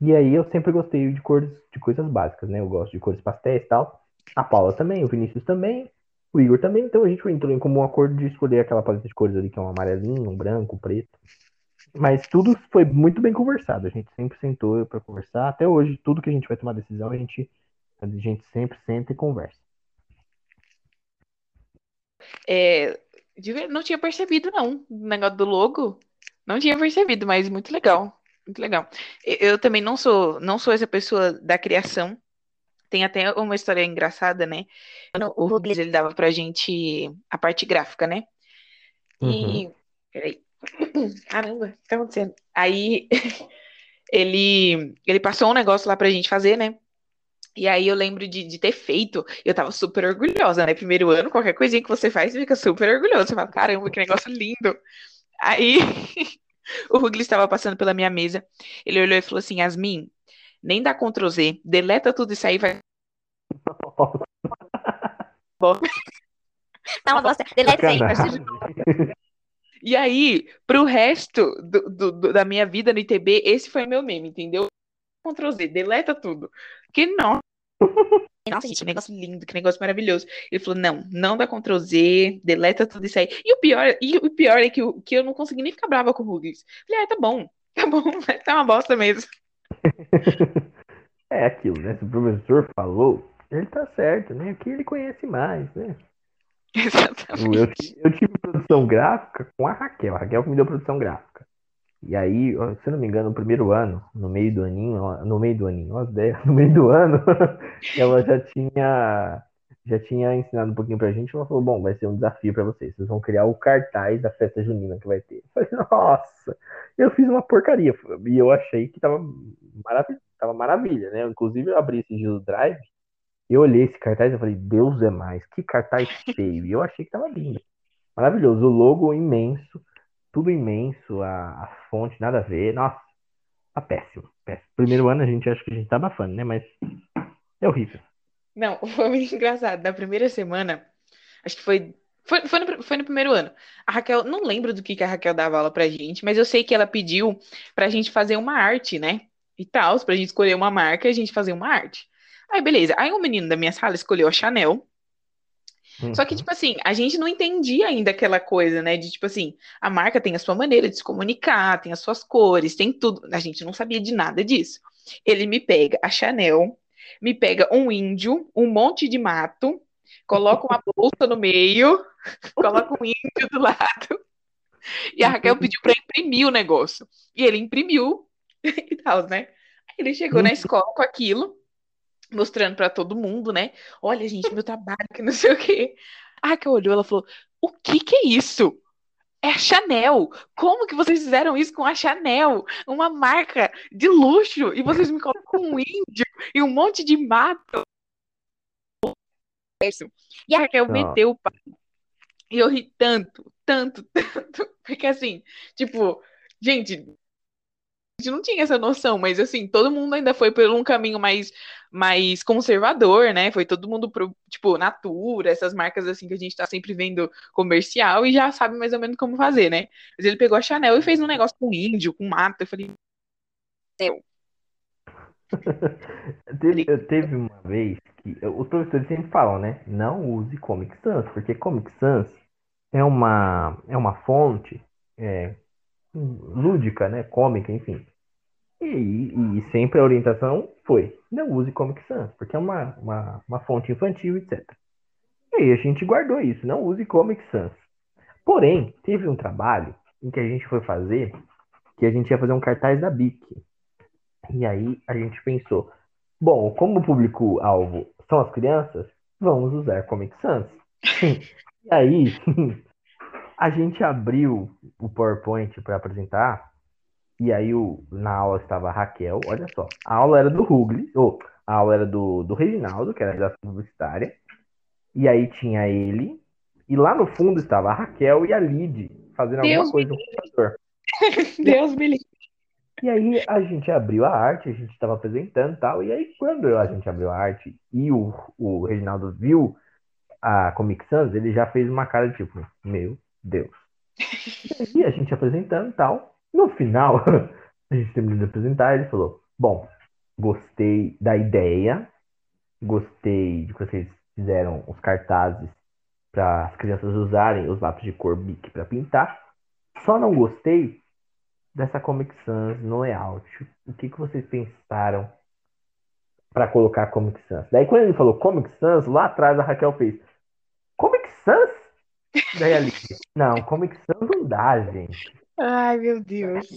e aí eu sempre gostei de cores, de coisas básicas, né? Eu gosto de cores pastéis e tal. A Paula também, o Vinícius também, o Igor também, então a gente entrou em comum acordo de escolher aquela paleta de cores ali, que é um amarelinho, um branco, um preto. Mas tudo foi muito bem conversado, a gente sempre sentou para conversar. Até hoje, tudo que a gente vai tomar decisão, a gente, a gente sempre senta e conversa. É, não tinha percebido, não, o negócio do logo. Não tinha percebido, mas muito legal. Muito legal. Eu também não sou, não sou essa pessoa da criação. Tem até uma história engraçada, né? O Rubens, ele dava pra gente a parte gráfica, né? E. Uhum. Peraí. <coughs> Caramba, o que tá acontecendo? Aí <laughs> ele, ele passou um negócio lá pra gente fazer, né? E aí eu lembro de, de ter feito, eu tava super orgulhosa, né? Primeiro ano, qualquer coisinha que você faz, você fica super orgulhoso. Você fala, caramba, que negócio lindo. Aí <laughs> o Rugli estava passando pela minha mesa. Ele olhou e falou assim: Yasmin, nem dá Ctrl Z, deleta tudo isso aí vai. <laughs> Não, uma bosta. Deleta isso aí. E aí, pro resto do, do, do, da minha vida no ITB, esse foi meu meme, entendeu? Ctrl Z, deleta tudo. Que não. Nossa, gente, que negócio lindo, que negócio maravilhoso. Ele falou: não, não dá Ctrl Z, deleta tudo isso aí. E o pior, e o pior é que, eu, que eu não consegui nem ficar brava com o Ruggles. Falei, ah, tá bom, tá bom, <laughs> tá uma bosta mesmo. <laughs> é aquilo, né? Se o professor falou, ele tá certo, né? Aqui ele conhece mais, né? <laughs> Exatamente. Eu, eu tive produção gráfica com a Raquel. A Raquel que me deu produção gráfica. E aí, se não me engano, no primeiro ano, no meio do aninho, no meio do aninho, <laughs> no meio do ano, <laughs> ela já tinha já tinha ensinado um pouquinho pra gente, ela falou, bom, vai ser um desafio para vocês, vocês vão criar o cartaz da festa junina que vai ter. <laughs> Eu falei, nossa, eu fiz uma porcaria, e eu achei que tava maravilha, tava maravilha, né? Inclusive eu abri esse dia do Drive, Eu olhei esse cartaz e falei, Deus é mais, que cartaz feio. E eu achei que tava lindo. Maravilhoso. O logo imenso, tudo imenso, a, a fonte, nada a ver. Nossa, tá péssimo, péssimo. Primeiro ano a gente acha que a gente tá abafando, né? Mas é horrível. Não, <laughs> foi muito engraçado. Na primeira semana, acho que foi. Foi, foi, no, foi no primeiro ano. A Raquel, não lembro do que, que a Raquel dava aula pra gente, mas eu sei que ela pediu pra gente fazer uma arte, né? E tal, pra gente escolher uma marca e a gente fazer uma arte. Aí, beleza. Aí o menino da minha sala escolheu a Chanel. Só que, Uhum. tipo assim, a gente não entendia ainda aquela coisa, né? De, tipo assim, a marca tem a sua maneira de se comunicar, tem as suas cores, tem tudo. A gente não sabia de nada disso. Ele me pega a Chanel, me pega um índio, um monte de mato, coloca uma bolsa no meio, <laughs> coloca um índio do lado, e a Raquel pediu pra imprimir o negócio. E ele imprimiu <laughs> e tal, né? Aí ele chegou na escola com aquilo mostrando pra todo mundo, né? Olha, gente, meu trabalho, que não sei o quê. A Raquel olhou, ela falou: O que que é isso? É a Chanel. Como que vocês fizeram isso com a Chanel? Uma marca de luxo e vocês me colocam um índio e um monte de mato. E a Raquel meteu o pau. E eu ri tanto, tanto, <laughs> tanto. Porque assim, tipo, gente, gente não tinha essa noção, mas assim, todo mundo ainda foi por um caminho mais, mais conservador, né? Foi todo mundo pro, tipo, Natura, essas marcas assim que a gente tá sempre vendo comercial e já sabe mais ou menos como fazer, né? Mas ele pegou a Chanel e fez um negócio com índio, com mato. Eu falei, meu, <laughs> Teve, teve uma vez que os professores sempre falam, né? Não use Comic Sans, porque Comic Sans é uma, é uma fonte é, lúdica, né? Cômica, enfim. E, e sempre a orientação foi: não use Comic Sans, porque é uma, uma, uma fonte infantil, etc. E aí a gente guardou isso: não use Comic Sans. Porém, teve um trabalho em que a gente foi fazer, que a gente ia fazer um cartaz da Bic. E aí a gente pensou, bom, como o público-alvo são as crianças, vamos usar Comic Sans. <laughs> E aí a gente abriu o PowerPoint para apresentar, e aí o, na aula estava a Raquel, olha só, a aula era do Rugli, ou a aula era do, do Reginaldo, que era da publicitária, e aí tinha ele, e lá no fundo estava a Raquel e a Lid fazendo alguma Deus coisa no computador. <laughs> Deus me livre. E aí a gente abriu a arte, a gente estava apresentando e tal. E aí quando a gente abriu a arte e o, o Reginaldo viu a Comic Sans, ele já fez uma cara de tipo, meu Deus. E a gente apresentando e tal. No final, <laughs> a gente terminou de apresentar, ele falou, bom, gostei da ideia, gostei de que vocês fizeram os cartazes para as crianças usarem os lápis de cor Bic para pintar. Só não gostei dessa Comic Sans no layout. O que, que vocês pensaram para colocar Comic Sans? Daí quando ele falou Comic Sans, lá atrás a Raquel fez Comic Sans? Daí ali, não, Comic Sans não dá, gente. Ai, meu Deus.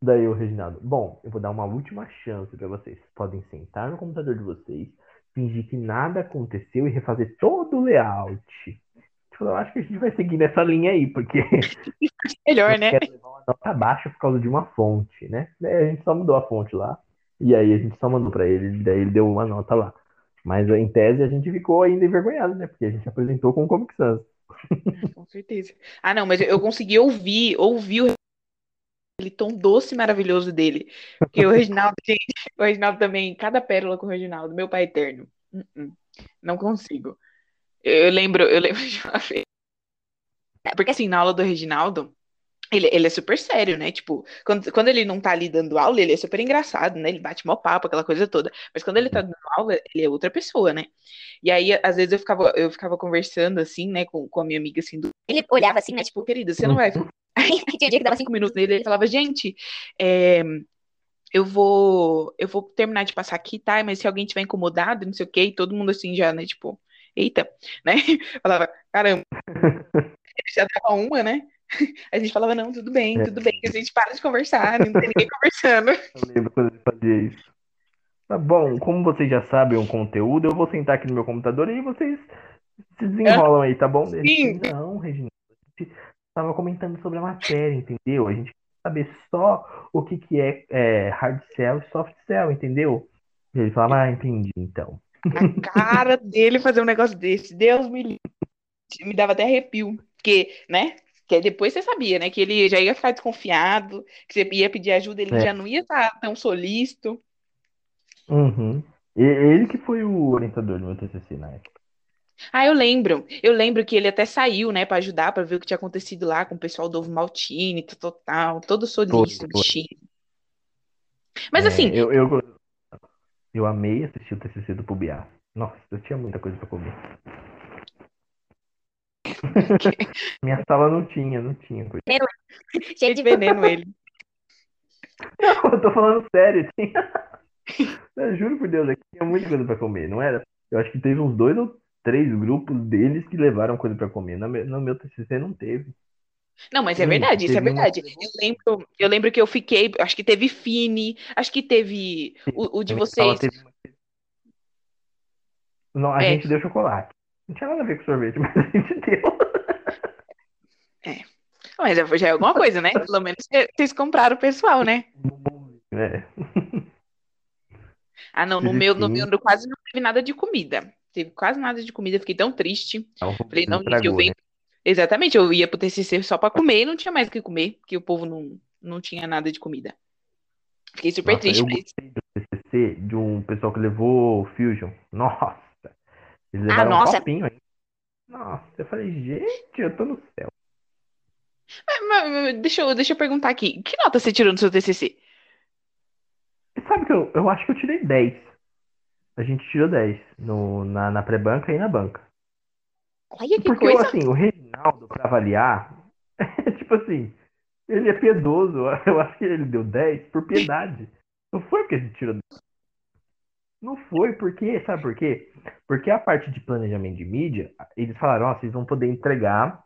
Daí o Reginaldo, bom, eu vou dar uma última chance para vocês. Podem sentar no computador de vocês, fingir que nada aconteceu e refazer todo o layout. Tipo, eu acho que a gente vai seguir nessa linha aí, porque <laughs> Melhor, né? quero levar uma nota baixa por causa de uma fonte, né? Daí a gente só mudou a fonte lá. E aí a gente só mandou pra ele, daí ele deu uma nota lá. Mas em tese a gente ficou ainda envergonhado, né? Porque a gente apresentou com o Comic Sans. Com certeza. Ah, não, mas eu consegui ouvir, ouvir o aquele tom doce e maravilhoso dele. Porque o Reginaldo, <laughs> gente, o Reginaldo também, cada pérola com o Reginaldo, meu pai eterno. Uh -uh, não consigo. Eu, lembro, eu lembro de uma vez. Porque assim, na aula do Reginaldo, ele, ele é super sério, né? Tipo, quando, quando ele não tá ali dando aula, ele é super engraçado, né? Ele bate mó papo, aquela coisa toda. Mas quando ele tá dando aula, ele é outra pessoa, né? E aí, às vezes, eu ficava, eu ficava conversando, assim, né, com, com a minha amiga, assim, do... Ele olhava assim, né, tipo, querida, você não vai... <laughs> Aí <laughs> tinha dia que dava cinco minutos nele, ele falava, gente, é, eu vou eu vou terminar de passar aqui, tá? Mas se alguém tiver incomodado, não sei o quê, e todo mundo assim já, né, tipo, eita, <laughs> né? Falava, caramba. Ele já dava uma, né? A gente falava, não, tudo bem, É. tudo bem, a gente para de conversar, não tem ninguém <laughs> conversando. Eu lembro quando ele fazia isso. Tá bom, como vocês já sabem o conteúdo, eu vou sentar aqui no meu computador e vocês se desenrolam aí, tá bom? Ele, Sim. Não, Regina, a gente tava comentando sobre a matéria, entendeu? A gente quer saber só o que que é, é hard sell e soft sell, entendeu? E ele falava, ah, entendi, então. A cara dele fazer um negócio desse. Deus me livre. Me dava até arrepio. Porque, né? Porque depois você sabia, né? Que ele já ia ficar desconfiado, que você ia pedir ajuda, ele É. já não ia estar tão solícito. Uhum. E- Ele que foi o orientador do meu TCC na época. Ah, eu lembro. Eu lembro que ele até saiu, né, pra ajudar, pra ver o que tinha acontecido lá com o pessoal do Ovo Maltine, total, todo solícito, bichinho. Mas É, assim, eu, eu, eu amei assistir o TCC do Pubiá. Nossa, eu tinha muita coisa pra comer. <laughs> Minha sala não tinha, não tinha coisa. Cheio de veneno ele. Não, eu tô falando sério. Tinha... <laughs> Eu juro por Deus, aqui tinha muita coisa pra comer, não era? Eu acho que teve uns dois ou três grupos deles que levaram coisa pra comer. No meu, no meu TCC não teve. Não, mas é Hum, verdade, isso é verdade. Eu lembro, eu lembro que eu fiquei, acho que teve Fini, acho que teve o, o de vocês. teve Não, a É. gente deu chocolate. Não tinha nada a ver com sorvete, <laughs> mas a gente deu. Mas já é alguma coisa, né? Pelo menos vocês compraram o pessoal, né? É. Ah, não, no meu, no meu quase não teve nada de comida. Teve quase nada de comida, fiquei tão triste. Falei, não, gente, eu venho. né? Exatamente, eu ia pro TCC só pra comer e não tinha mais o que comer, porque o povo não, não tinha nada de comida. Fiquei super Nossa, triste, eu mas do TCC de um pessoal que levou Fusion. Nossa, eles Ah, levaram um nossa. copinho aí. Nossa, eu falei, gente, eu tô no céu. Mas, mas, deixa eu, deixa eu perguntar aqui. Que nota você tirou no seu TCC? Sabe que eu, eu acho que eu tirei 10. A gente tirou 10 no, na, na pré-banca e na banca. Olha que Porque, coisa. assim, o Reginaldo, pra avaliar, <laughs> tipo assim, ele é piedoso. Eu acho que ele deu 10 por piedade. Não foi porque a gente tirou 10. Não foi porque, sabe por quê? Porque a parte de planejamento de mídia, eles falaram, ó, vocês vão poder entregar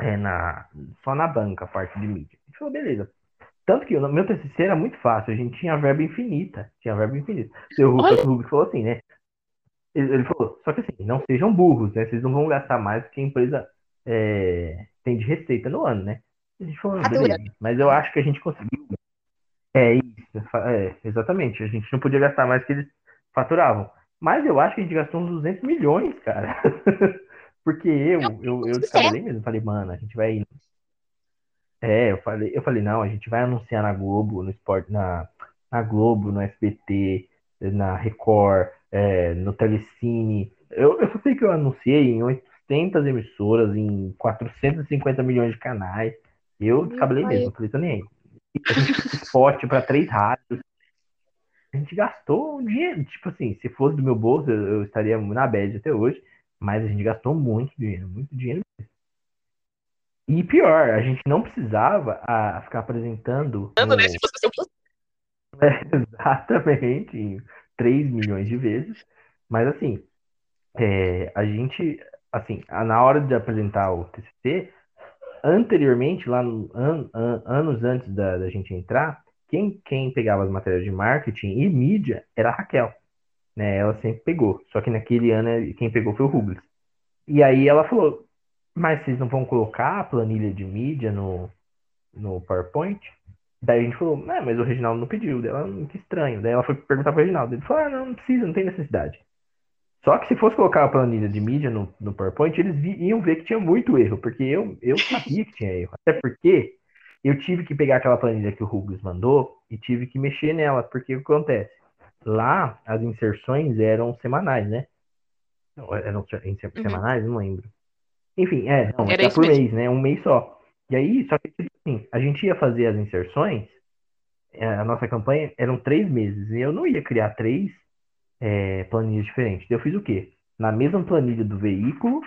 é, na, só na banca a parte de mídia. A gente falou, beleza. Tanto que o meu TCC era muito fácil, a gente tinha verba infinita. Tinha verba infinita. O Olha. Rubens falou assim, né? Ele, ele falou, só que assim, não sejam burros, né? Vocês não vão gastar mais do que a empresa é, tem de receita no ano, né? A gente falou, Fatura. beleza. Mas eu acho que a gente conseguiu. É isso, é, exatamente. A gente não podia gastar mais que eles faturavam. Mas eu acho que a gente gastou uns 200 milhões, cara. <laughs> Porque eu, eu, eu descabelei mesmo. Falei, mano, a gente vai. É, eu falei, eu falei, não, a gente vai anunciar na Globo, no esporte, na, na Globo, no SBT, na Record, é, no Telecine. Eu, eu só sei que eu anunciei em 800 emissoras, em 450 milhões de canais. Eu descabelei mesmo, eu falei, tô nem aí. Spot para três rádios. A gente gastou um dinheiro, tipo assim, se fosse do meu bolso, eu, eu estaria na bad até hoje, mas a gente gastou muito dinheiro, muito dinheiro mesmo. E pior, a gente não precisava a, ficar apresentando né? no- Se fosse- <laughs> Exatamente, 3 milhões de vezes. Mas assim, é, a gente, assim, na hora de apresentar o TCC, anteriormente, lá no, an- an- anos antes da, da gente entrar, quem, quem pegava as matérias de marketing e mídia era a Raquel, né? Ela sempre pegou. Só que naquele ano quem pegou foi o Rubens. E aí ela falou, mas vocês não vão colocar a planilha de mídia no, no PowerPoint? Daí a gente falou, não, mas o Reginaldo não pediu. Daí ela, "Hum, que estranho. Daí ela foi perguntar pro Reginaldo. Ele falou, ah, não, não precisa, não tem necessidade. Só que se fosse colocar a planilha de mídia no, no PowerPoint, eles iam ver que tinha muito erro, porque eu, eu sabia que tinha erro. Até porque eu tive que pegar aquela planilha que o Rubens mandou e tive que mexer nela, porque o que acontece? Lá, as inserções eram semanais, né? Não, Eram Uhum. semanais? Não lembro. Enfim, é, não, Era era isso por mesmo. mês, né? Um mês só. E aí, só que, tipo assim, a gente ia fazer as inserções, é, a nossa campanha eram três meses, e eu não ia criar três é, planilhas diferentes. Eu fiz o quê? Na mesma planilha do veículo,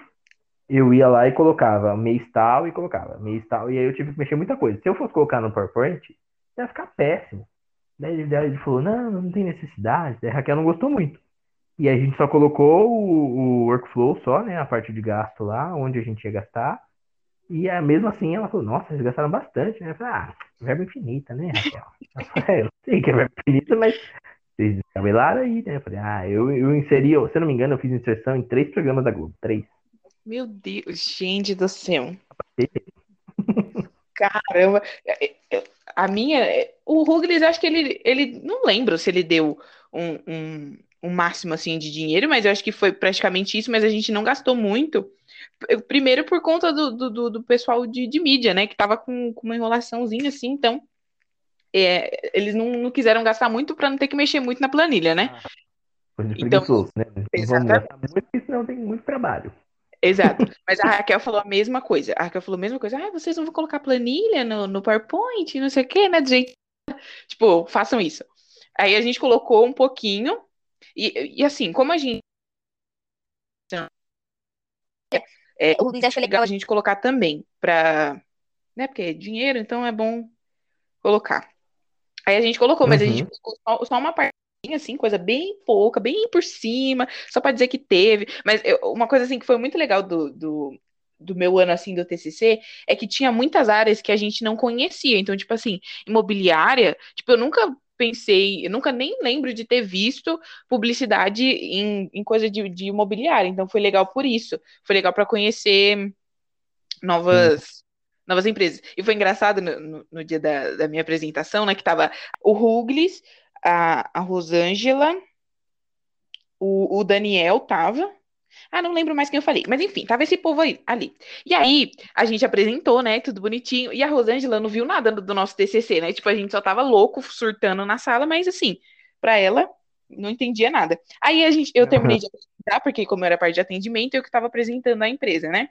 eu ia lá e colocava mês tal e colocava mês tal, e aí eu tive que mexer muita coisa. Se eu fosse colocar no PowerPoint, ia ficar péssimo. Daí ele, falou, não, não tem necessidade. Daí a Raquel não gostou muito. E aí a gente só colocou o, o workflow só, né? A parte de gasto lá, onde a gente ia gastar. E é, mesmo assim ela falou, nossa, eles gastaram bastante, né? Eu falei, ah, verba infinita, né, Raquel? Ela <laughs> falou, é, eu sei que é verba infinita, mas vocês descabelaram aí, né? Eu falei, ah, eu, eu inseri, se eu não me engano, eu fiz inserção em três programas da Globo. Três. Meu Deus, gente do céu. Caramba. A minha. O Ruglis, acho que ele, ele. Não lembro se ele deu um, um, o máximo assim de dinheiro, mas eu acho que foi praticamente isso, mas a gente não gastou muito. Primeiro por conta do, do, do- pessoal de, de mídia, né? Que tava com, com uma enrolaçãozinha assim, então é, eles não, não quiseram gastar muito para não ter que mexer muito na planilha, né? De Então, né? Não vamos gastar muito, porque senão tem muito trabalho. Exato. Mas a Raquel falou a mesma coisa. A Raquel falou a mesma coisa. Ah, vocês não vão colocar planilha no, no PowerPoint, não sei o quê, né? Do jeito... Tipo, façam isso. Aí a gente colocou um pouquinho. E, e assim, como a gente. É, O Rubens achou legal legal a gente colocar também pra. Né? Porque é dinheiro, então é bom colocar. Aí a gente colocou, mas a gente Uhum. colocou só, só uma partinha, assim, coisa bem pouca, bem por cima, só pra dizer que teve. Mas eu- uma coisa, assim, que foi muito legal do, do, do meu ano, assim, do TCC, é que tinha muitas áreas que a gente não conhecia. Então, tipo assim, imobiliária, tipo, eu nunca pensei, eu nunca nem lembro de ter visto publicidade em, em coisa de, de imobiliária. Então, foi legal por isso. Foi legal pra conhecer novas, novas empresas. E foi engraçado no, no, no dia da, da minha apresentação, né, que tava o Ruglis, a, a Rosângela, o, o Daniel tava. Ah, não lembro mais quem eu falei. Mas enfim, tava esse povo aí, ali. E aí, a gente apresentou, né, tudo bonitinho. E a Rosângela não viu nada do, nosso TCC, né? Tipo, a gente só tava louco, surtando na sala, mas assim, pra ela, não entendia nada. Aí a gente, eu terminei de apresentar, porque como eu era parte de atendimento, eu que tava apresentando a empresa, né?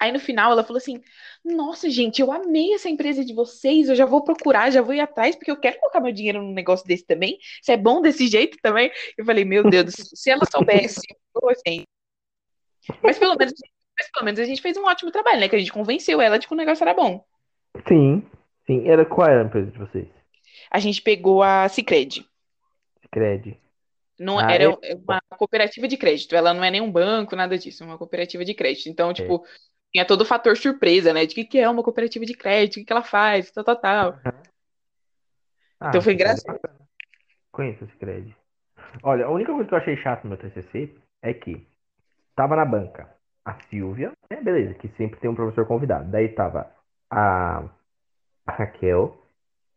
Aí no final ela falou assim: Nossa, gente, eu amei essa empresa de vocês, eu já vou procurar, já vou ir atrás, porque eu quero colocar meu dinheiro num negócio desse também. Se é bom desse jeito também. Eu falei: Meu Deus, se ela soubesse, eu assim. Mas pelo menos, mas pelo menos a gente fez um ótimo trabalho, né? Que a gente convenceu ela de que o negócio era bom. Sim, sim. Era, qual era a empresa de vocês? A gente pegou a Sicredi. Cred. Não, Ah, era é? uma cooperativa de crédito. Ela não é nem um banco, nada disso, é uma cooperativa de crédito. Então, tipo, tinha todo o fator surpresa, né? De que, que é uma cooperativa de crédito, o que, que ela faz, tal, tal, tal. Ah, Então foi é engraçado. Conheço esse Cicred. Olha, a única coisa que eu achei chato no meu TCC é que tava na banca a Silvia, né, beleza, que sempre tem um professor convidado. Daí tava a, a Raquel,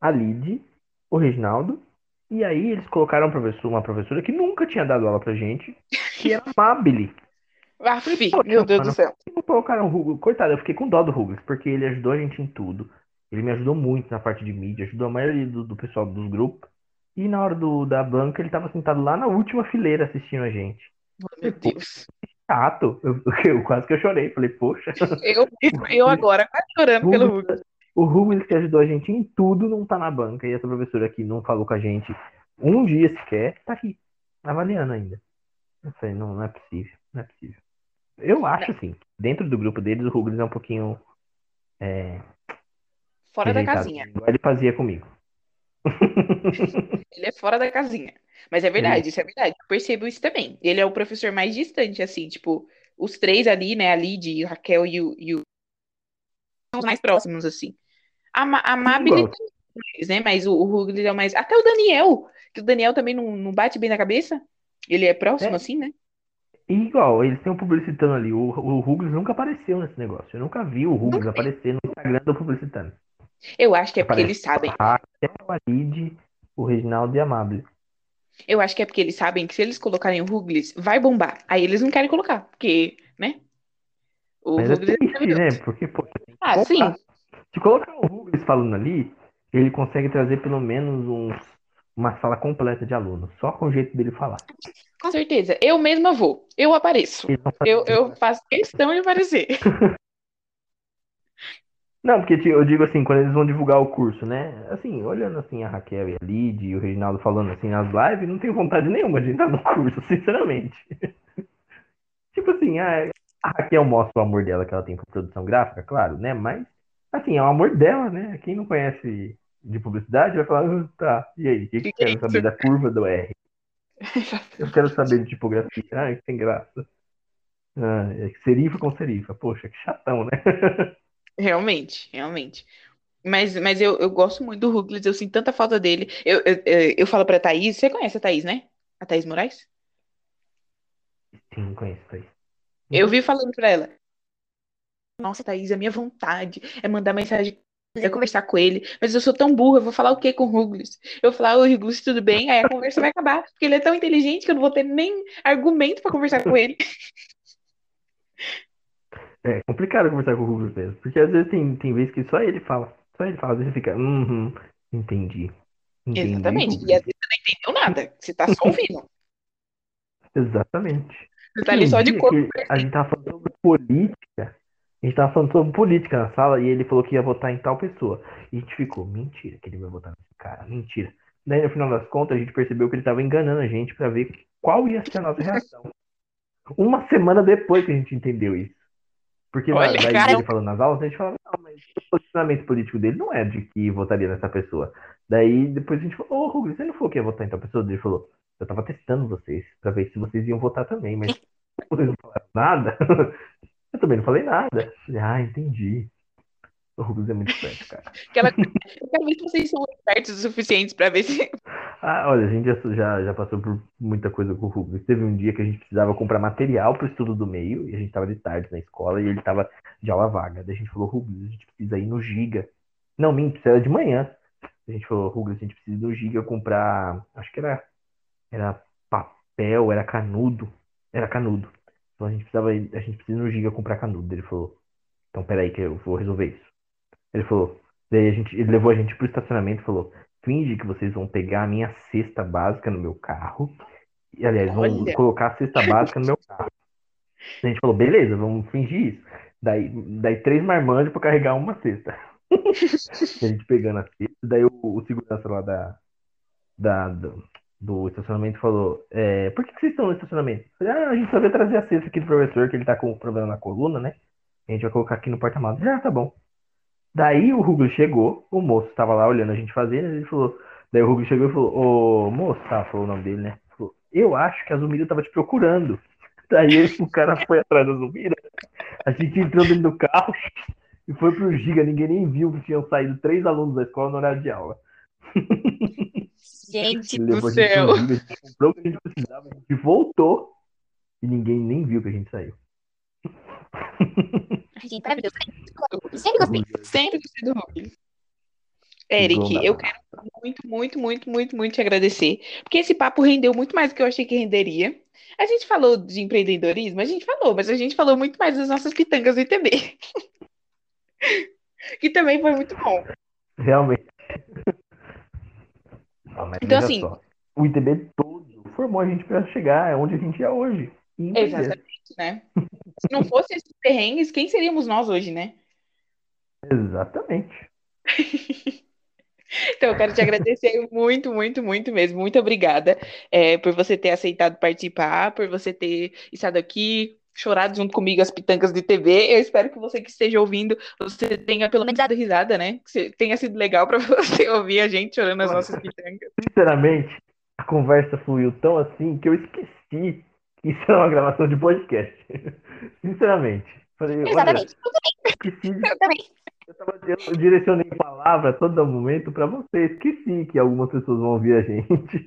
a Lid, o Reginaldo, e aí eles colocaram um professor, uma professora que nunca tinha dado aula pra gente, que era a Mabile. Ah, Poxa, meu Deus do mano. céu. E não colocaram o Rugles. Coitado, eu fiquei com dó do Rugles, porque ele ajudou a gente em tudo. Ele me ajudou muito na parte de mídia, ajudou a maioria do, do pessoal dos grupos. E na hora do, da banca, ele tava sentado lá na última fileira assistindo a gente. Meu Deus. Chato. Eu, <laughs> eu- quase que eu chorei. Falei, poxa, Eu, eu <laughs> agora, quase chorando pelo Hugo. O Rugles que ajudou a gente em tudo não tá na banca. E essa professora aqui não falou com a gente um dia sequer, tá aqui, avaliando ainda. Não sei, não, não é possível. Não é possível. Eu acho, assim, dentro do grupo deles, o Rugles é um pouquinho. É, Fora da rejeitado, casinha. Igual ele fazia comigo. <laughs> Ele é fora da casinha. Mas é verdade, isso é verdade. Eu percebo isso também. Ele é o professor mais distante, assim, tipo, os três ali, né? A Lid, o Raquel e o, e o... são os mais próximos, assim. A, Ma- a também, mais, né? Mas o, o Ruglis é o mais. Até o Daniel, que o Daniel também não, não bate bem na cabeça. Ele é próximo, É. assim, né? E igual, eles têm um publicitando ali. O, o Rugles nunca apareceu nesse negócio. Eu nunca vi o Rugles Nunca aparecer no Instagram do publicitando. Eu acho que é porque Aparece eles sabem. A Raquel, a Lid, o Reginaldo e a Amable. Eu acho que é porque eles sabem que se eles colocarem o Ruglis, vai bombar. Aí eles não querem colocar, porque, né? O Mas é Ruglis é triste, né? maravilhoso. Porque, pô, Ah, sim. Se colocar o Rugles falando ali, ele consegue trazer pelo menos uns, uma sala completa de alunos, só com o jeito dele falar. Com certeza. Eu mesma vou. Eu apareço. Eu, eu faço questão de aparecer. <laughs> Não, porque tipo, eu digo assim, quando eles vão divulgar o curso, né? Assim, olhando assim a Raquel e a Lid e o Reginaldo falando assim nas lives, não tenho vontade nenhuma de entrar no curso, <laughs> sinceramente. tipo assim, a, a Raquel mostra o amor dela que ela tem por produção gráfica, claro, né? Mas, assim, é o amor dela, né? Quem não conhece de publicidade vai falar, "Ah, tá, e aí, o que, que Que é quero isso?" saber da curva do R? Eu quero saber de tipografia. Ai, que sem graça. Ah, é serifa com serifa. Poxa, que chatão, né? <laughs> Realmente, realmente. Mas, mas eu, eu gosto muito do Ruglis, eu sinto tanta falta dele. Eu, eu, eu, eu falo pra Thaís, você conhece a Thaís, né? A Thaís Moraes? Sim, conheço aí. Eu vi falando pra ela. Nossa, Thaís, a minha vontade é mandar mensagem Eu ia conversar com ele, mas eu sou tão burra, eu vou falar o quê com o Ruglis? Eu vou falar, oi, Ruglis, tudo bem? Aí a conversa vai acabar, porque ele é tão inteligente que eu não vou ter nem argumento pra conversar com ele. <laughs> É complicado conversar com o Rubens mesmo, porque às vezes tem, tem vezes que só ele fala. Só ele fala, às vezes fica, uhum, entendi. Entendi, Exatamente. Rubens. E às vezes você não entendeu nada, você tá só ouvindo. <laughs> Exatamente. Você tá ali só de corpo. que a gente tava falando sobre política. A gente tava falando sobre política na sala e ele falou que ia votar em tal pessoa. E a gente ficou, mentira que ele vai votar nesse cara, mentira. Daí no final das contas a gente percebeu que ele tava enganando a gente pra ver qual ia ser a nossa reação. <laughs> Uma semana depois que a gente entendeu isso. Porque Olha, daí cara. ele falando nas aulas, a gente falava, não, mas o posicionamento político dele não é de que votaria nessa pessoa. Daí depois a gente falou, ô Rugli, você não falou que ia votar em tal pessoa? Ele falou, eu tava testando vocês pra ver se vocês iam votar também, mas <laughs> vocês não falaram nada. <laughs> Eu também não falei nada. Falei, ah, entendi. O Rubens é muito esperto, cara. <laughs> Aquela... Se vocês são espertos o suficientes pra ver se. Ah, olha, a gente já, já, já passou por muita coisa com o Rubens. Teve um dia que a gente precisava comprar material pro estudo do meio, e a gente tava de tarde na escola, e ele tava de aula vaga. Daí a gente falou, Rubens, a gente precisa ir no Giga. Não, minto, isso era de manhã. A gente falou, Rubens, a gente precisa ir no Giga comprar, acho que era, era papel, era canudo. Era canudo. Então a gente precisava, a gente precisa ir no Giga comprar canudo. Ele falou, então peraí que eu vou resolver isso. Ele falou, daí a gente, ele levou a gente pro estacionamento e falou, finge que vocês vão pegar a minha cesta básica no meu carro. E, aliás, vão Olha. colocar a cesta básica no meu <laughs> carro. A gente falou, beleza, vamos fingir isso. Daí, daí três marmanjos pra carregar uma cesta. <laughs> a gente pegando a cesta, daí o, o segurança lá da, da, do, do estacionamento falou, é, por que, que vocês estão no estacionamento? Eu Falei, ah, a gente só veio trazer a cesta aqui do professor, que ele tá com problema na coluna, né? A gente vai colocar aqui no porta-malas. Já, tá bom. Daí o Rugli chegou, o moço tava lá olhando a gente fazer, ele falou. Daí o Rugli chegou e falou, ô moço, tá, falou o nome dele, né? Falou, eu acho que a Zumira tava te procurando. <laughs> Daí o cara foi atrás da Zumira, a gente entrou dentro do carro <laughs> e foi pro Giga, ninguém nem viu que tinham saído três alunos da escola no horário de aula. <laughs> Gente, do levou a gente céu. a gente comprou o que a gente precisava, a gente voltou e ninguém nem viu que a gente saiu. <laughs> gente, maravilhoso. Sempre gostei. Sempre gostei do Ruglis. Eric, eu quero muito, muito, muito, muito, muito te agradecer. Porque esse papo rendeu muito mais do que eu achei que renderia. A gente falou de empreendedorismo, a gente falou, mas a gente falou muito mais das nossas pitangas do ITB. <laughs> que também foi muito bom. Realmente. Não, mas Então, assim- só, o ITB todo formou a gente para chegar onde a gente é hoje. Empreender. Exatamente, né? Se não fosse esses perrengues, quem seríamos nós hoje, né? Exatamente. <laughs> Então, eu quero te agradecer muito, muito, muito mesmo. Muito obrigada, é, por você ter aceitado participar, por você ter estado aqui, chorado junto comigo as pitancas de TV. Eu espero que você que esteja ouvindo, você tenha pelo menos dado risada, né? Que tenha sido legal para <laughs> você ouvir a gente chorando as nossas pitancas. Sinceramente, a conversa fluiu tão assim que eu esqueci que isso era uma gravação de podcast. <laughs> Sinceramente. Falei, olha, Exatamente. esqueci de <laughs> Eu também. Eu, tava, eu direcionei a palavra a todo momento para você. Esqueci que algumas pessoas vão ouvir a gente.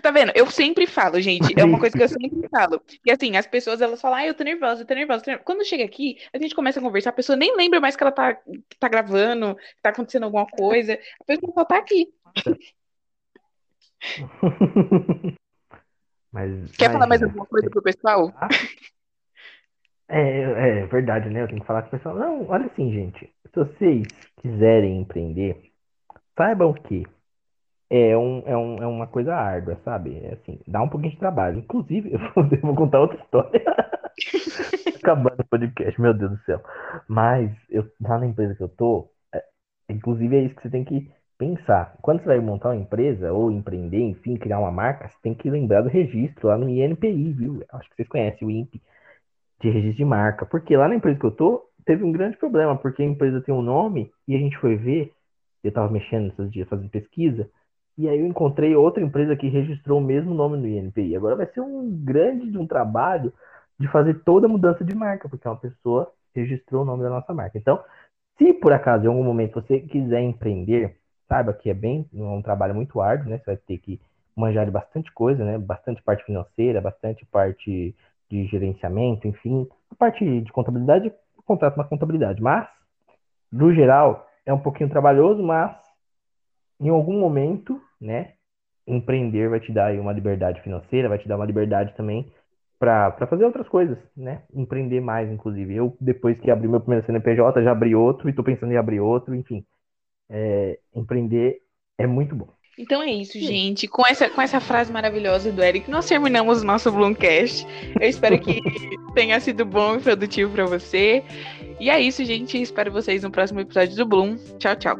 Tá vendo? Eu sempre falo, gente, é uma coisa que eu <laughs> sempre falo. E assim, as pessoas elas falam, ah, eu tô nervosa, eu tô nervosa, tô nervosa. Quando chega aqui, a gente começa a conversar, a pessoa nem lembra mais que ela tá, tá gravando, que tá acontecendo alguma coisa. A pessoa só tá aqui. <laughs> Mas, Quer mas, falar mais alguma coisa pro pessoal? <laughs> É, é verdade, né? Eu tenho que falar com o pessoal. Não, olha assim, gente. Se vocês quiserem empreender, saibam que é, um, é, um, é uma coisa árdua, sabe? É assim, dá um pouquinho de trabalho. Inclusive, <laughs> eu vou, eu vou contar outra história. <laughs> Acabando o podcast, meu Deus do céu. Mas eu, lá na empresa que eu tô, é, inclusive é isso que você tem que pensar. Quando você vai montar uma empresa ou empreender, enfim, criar uma marca, você tem que lembrar do registro lá no INPI, viu? Acho que vocês conhecem o INPE de registro de marca. Porque lá na empresa que eu tô, teve um grande problema, porque a empresa tem um nome e a gente foi ver, eu tava mexendo nesses dias fazendo pesquisa, e aí eu encontrei outra empresa que registrou o mesmo nome no INPI. Agora vai ser um grande de um trabalho de fazer toda a mudança de marca, porque uma pessoa registrou o nome da nossa marca. Então, se por acaso em algum momento você quiser empreender, saiba que é bem é um trabalho muito árduo, né? Você vai ter que manjar de bastante coisa, né? Bastante parte financeira, bastante parte de gerenciamento, enfim, a parte de contabilidade contrata uma contabilidade. Mas, no geral, é um pouquinho trabalhoso, mas em algum momento, né, empreender vai te dar uma liberdade financeira, vai te dar uma liberdade também para fazer outras coisas, né? Empreender mais, inclusive. Eu, depois que abri meu primeiro CNPJ, já abri outro e estou pensando em abrir outro, enfim. É, empreender é muito bom. Então é isso, gente. Com essa, com essa frase maravilhosa do Eric, nós terminamos o nosso Bloomcast. Eu espero que <laughs> tenha sido bom e produtivo para você. E é isso, gente. Espero vocês no próximo episódio do Bloom. Tchau, tchau.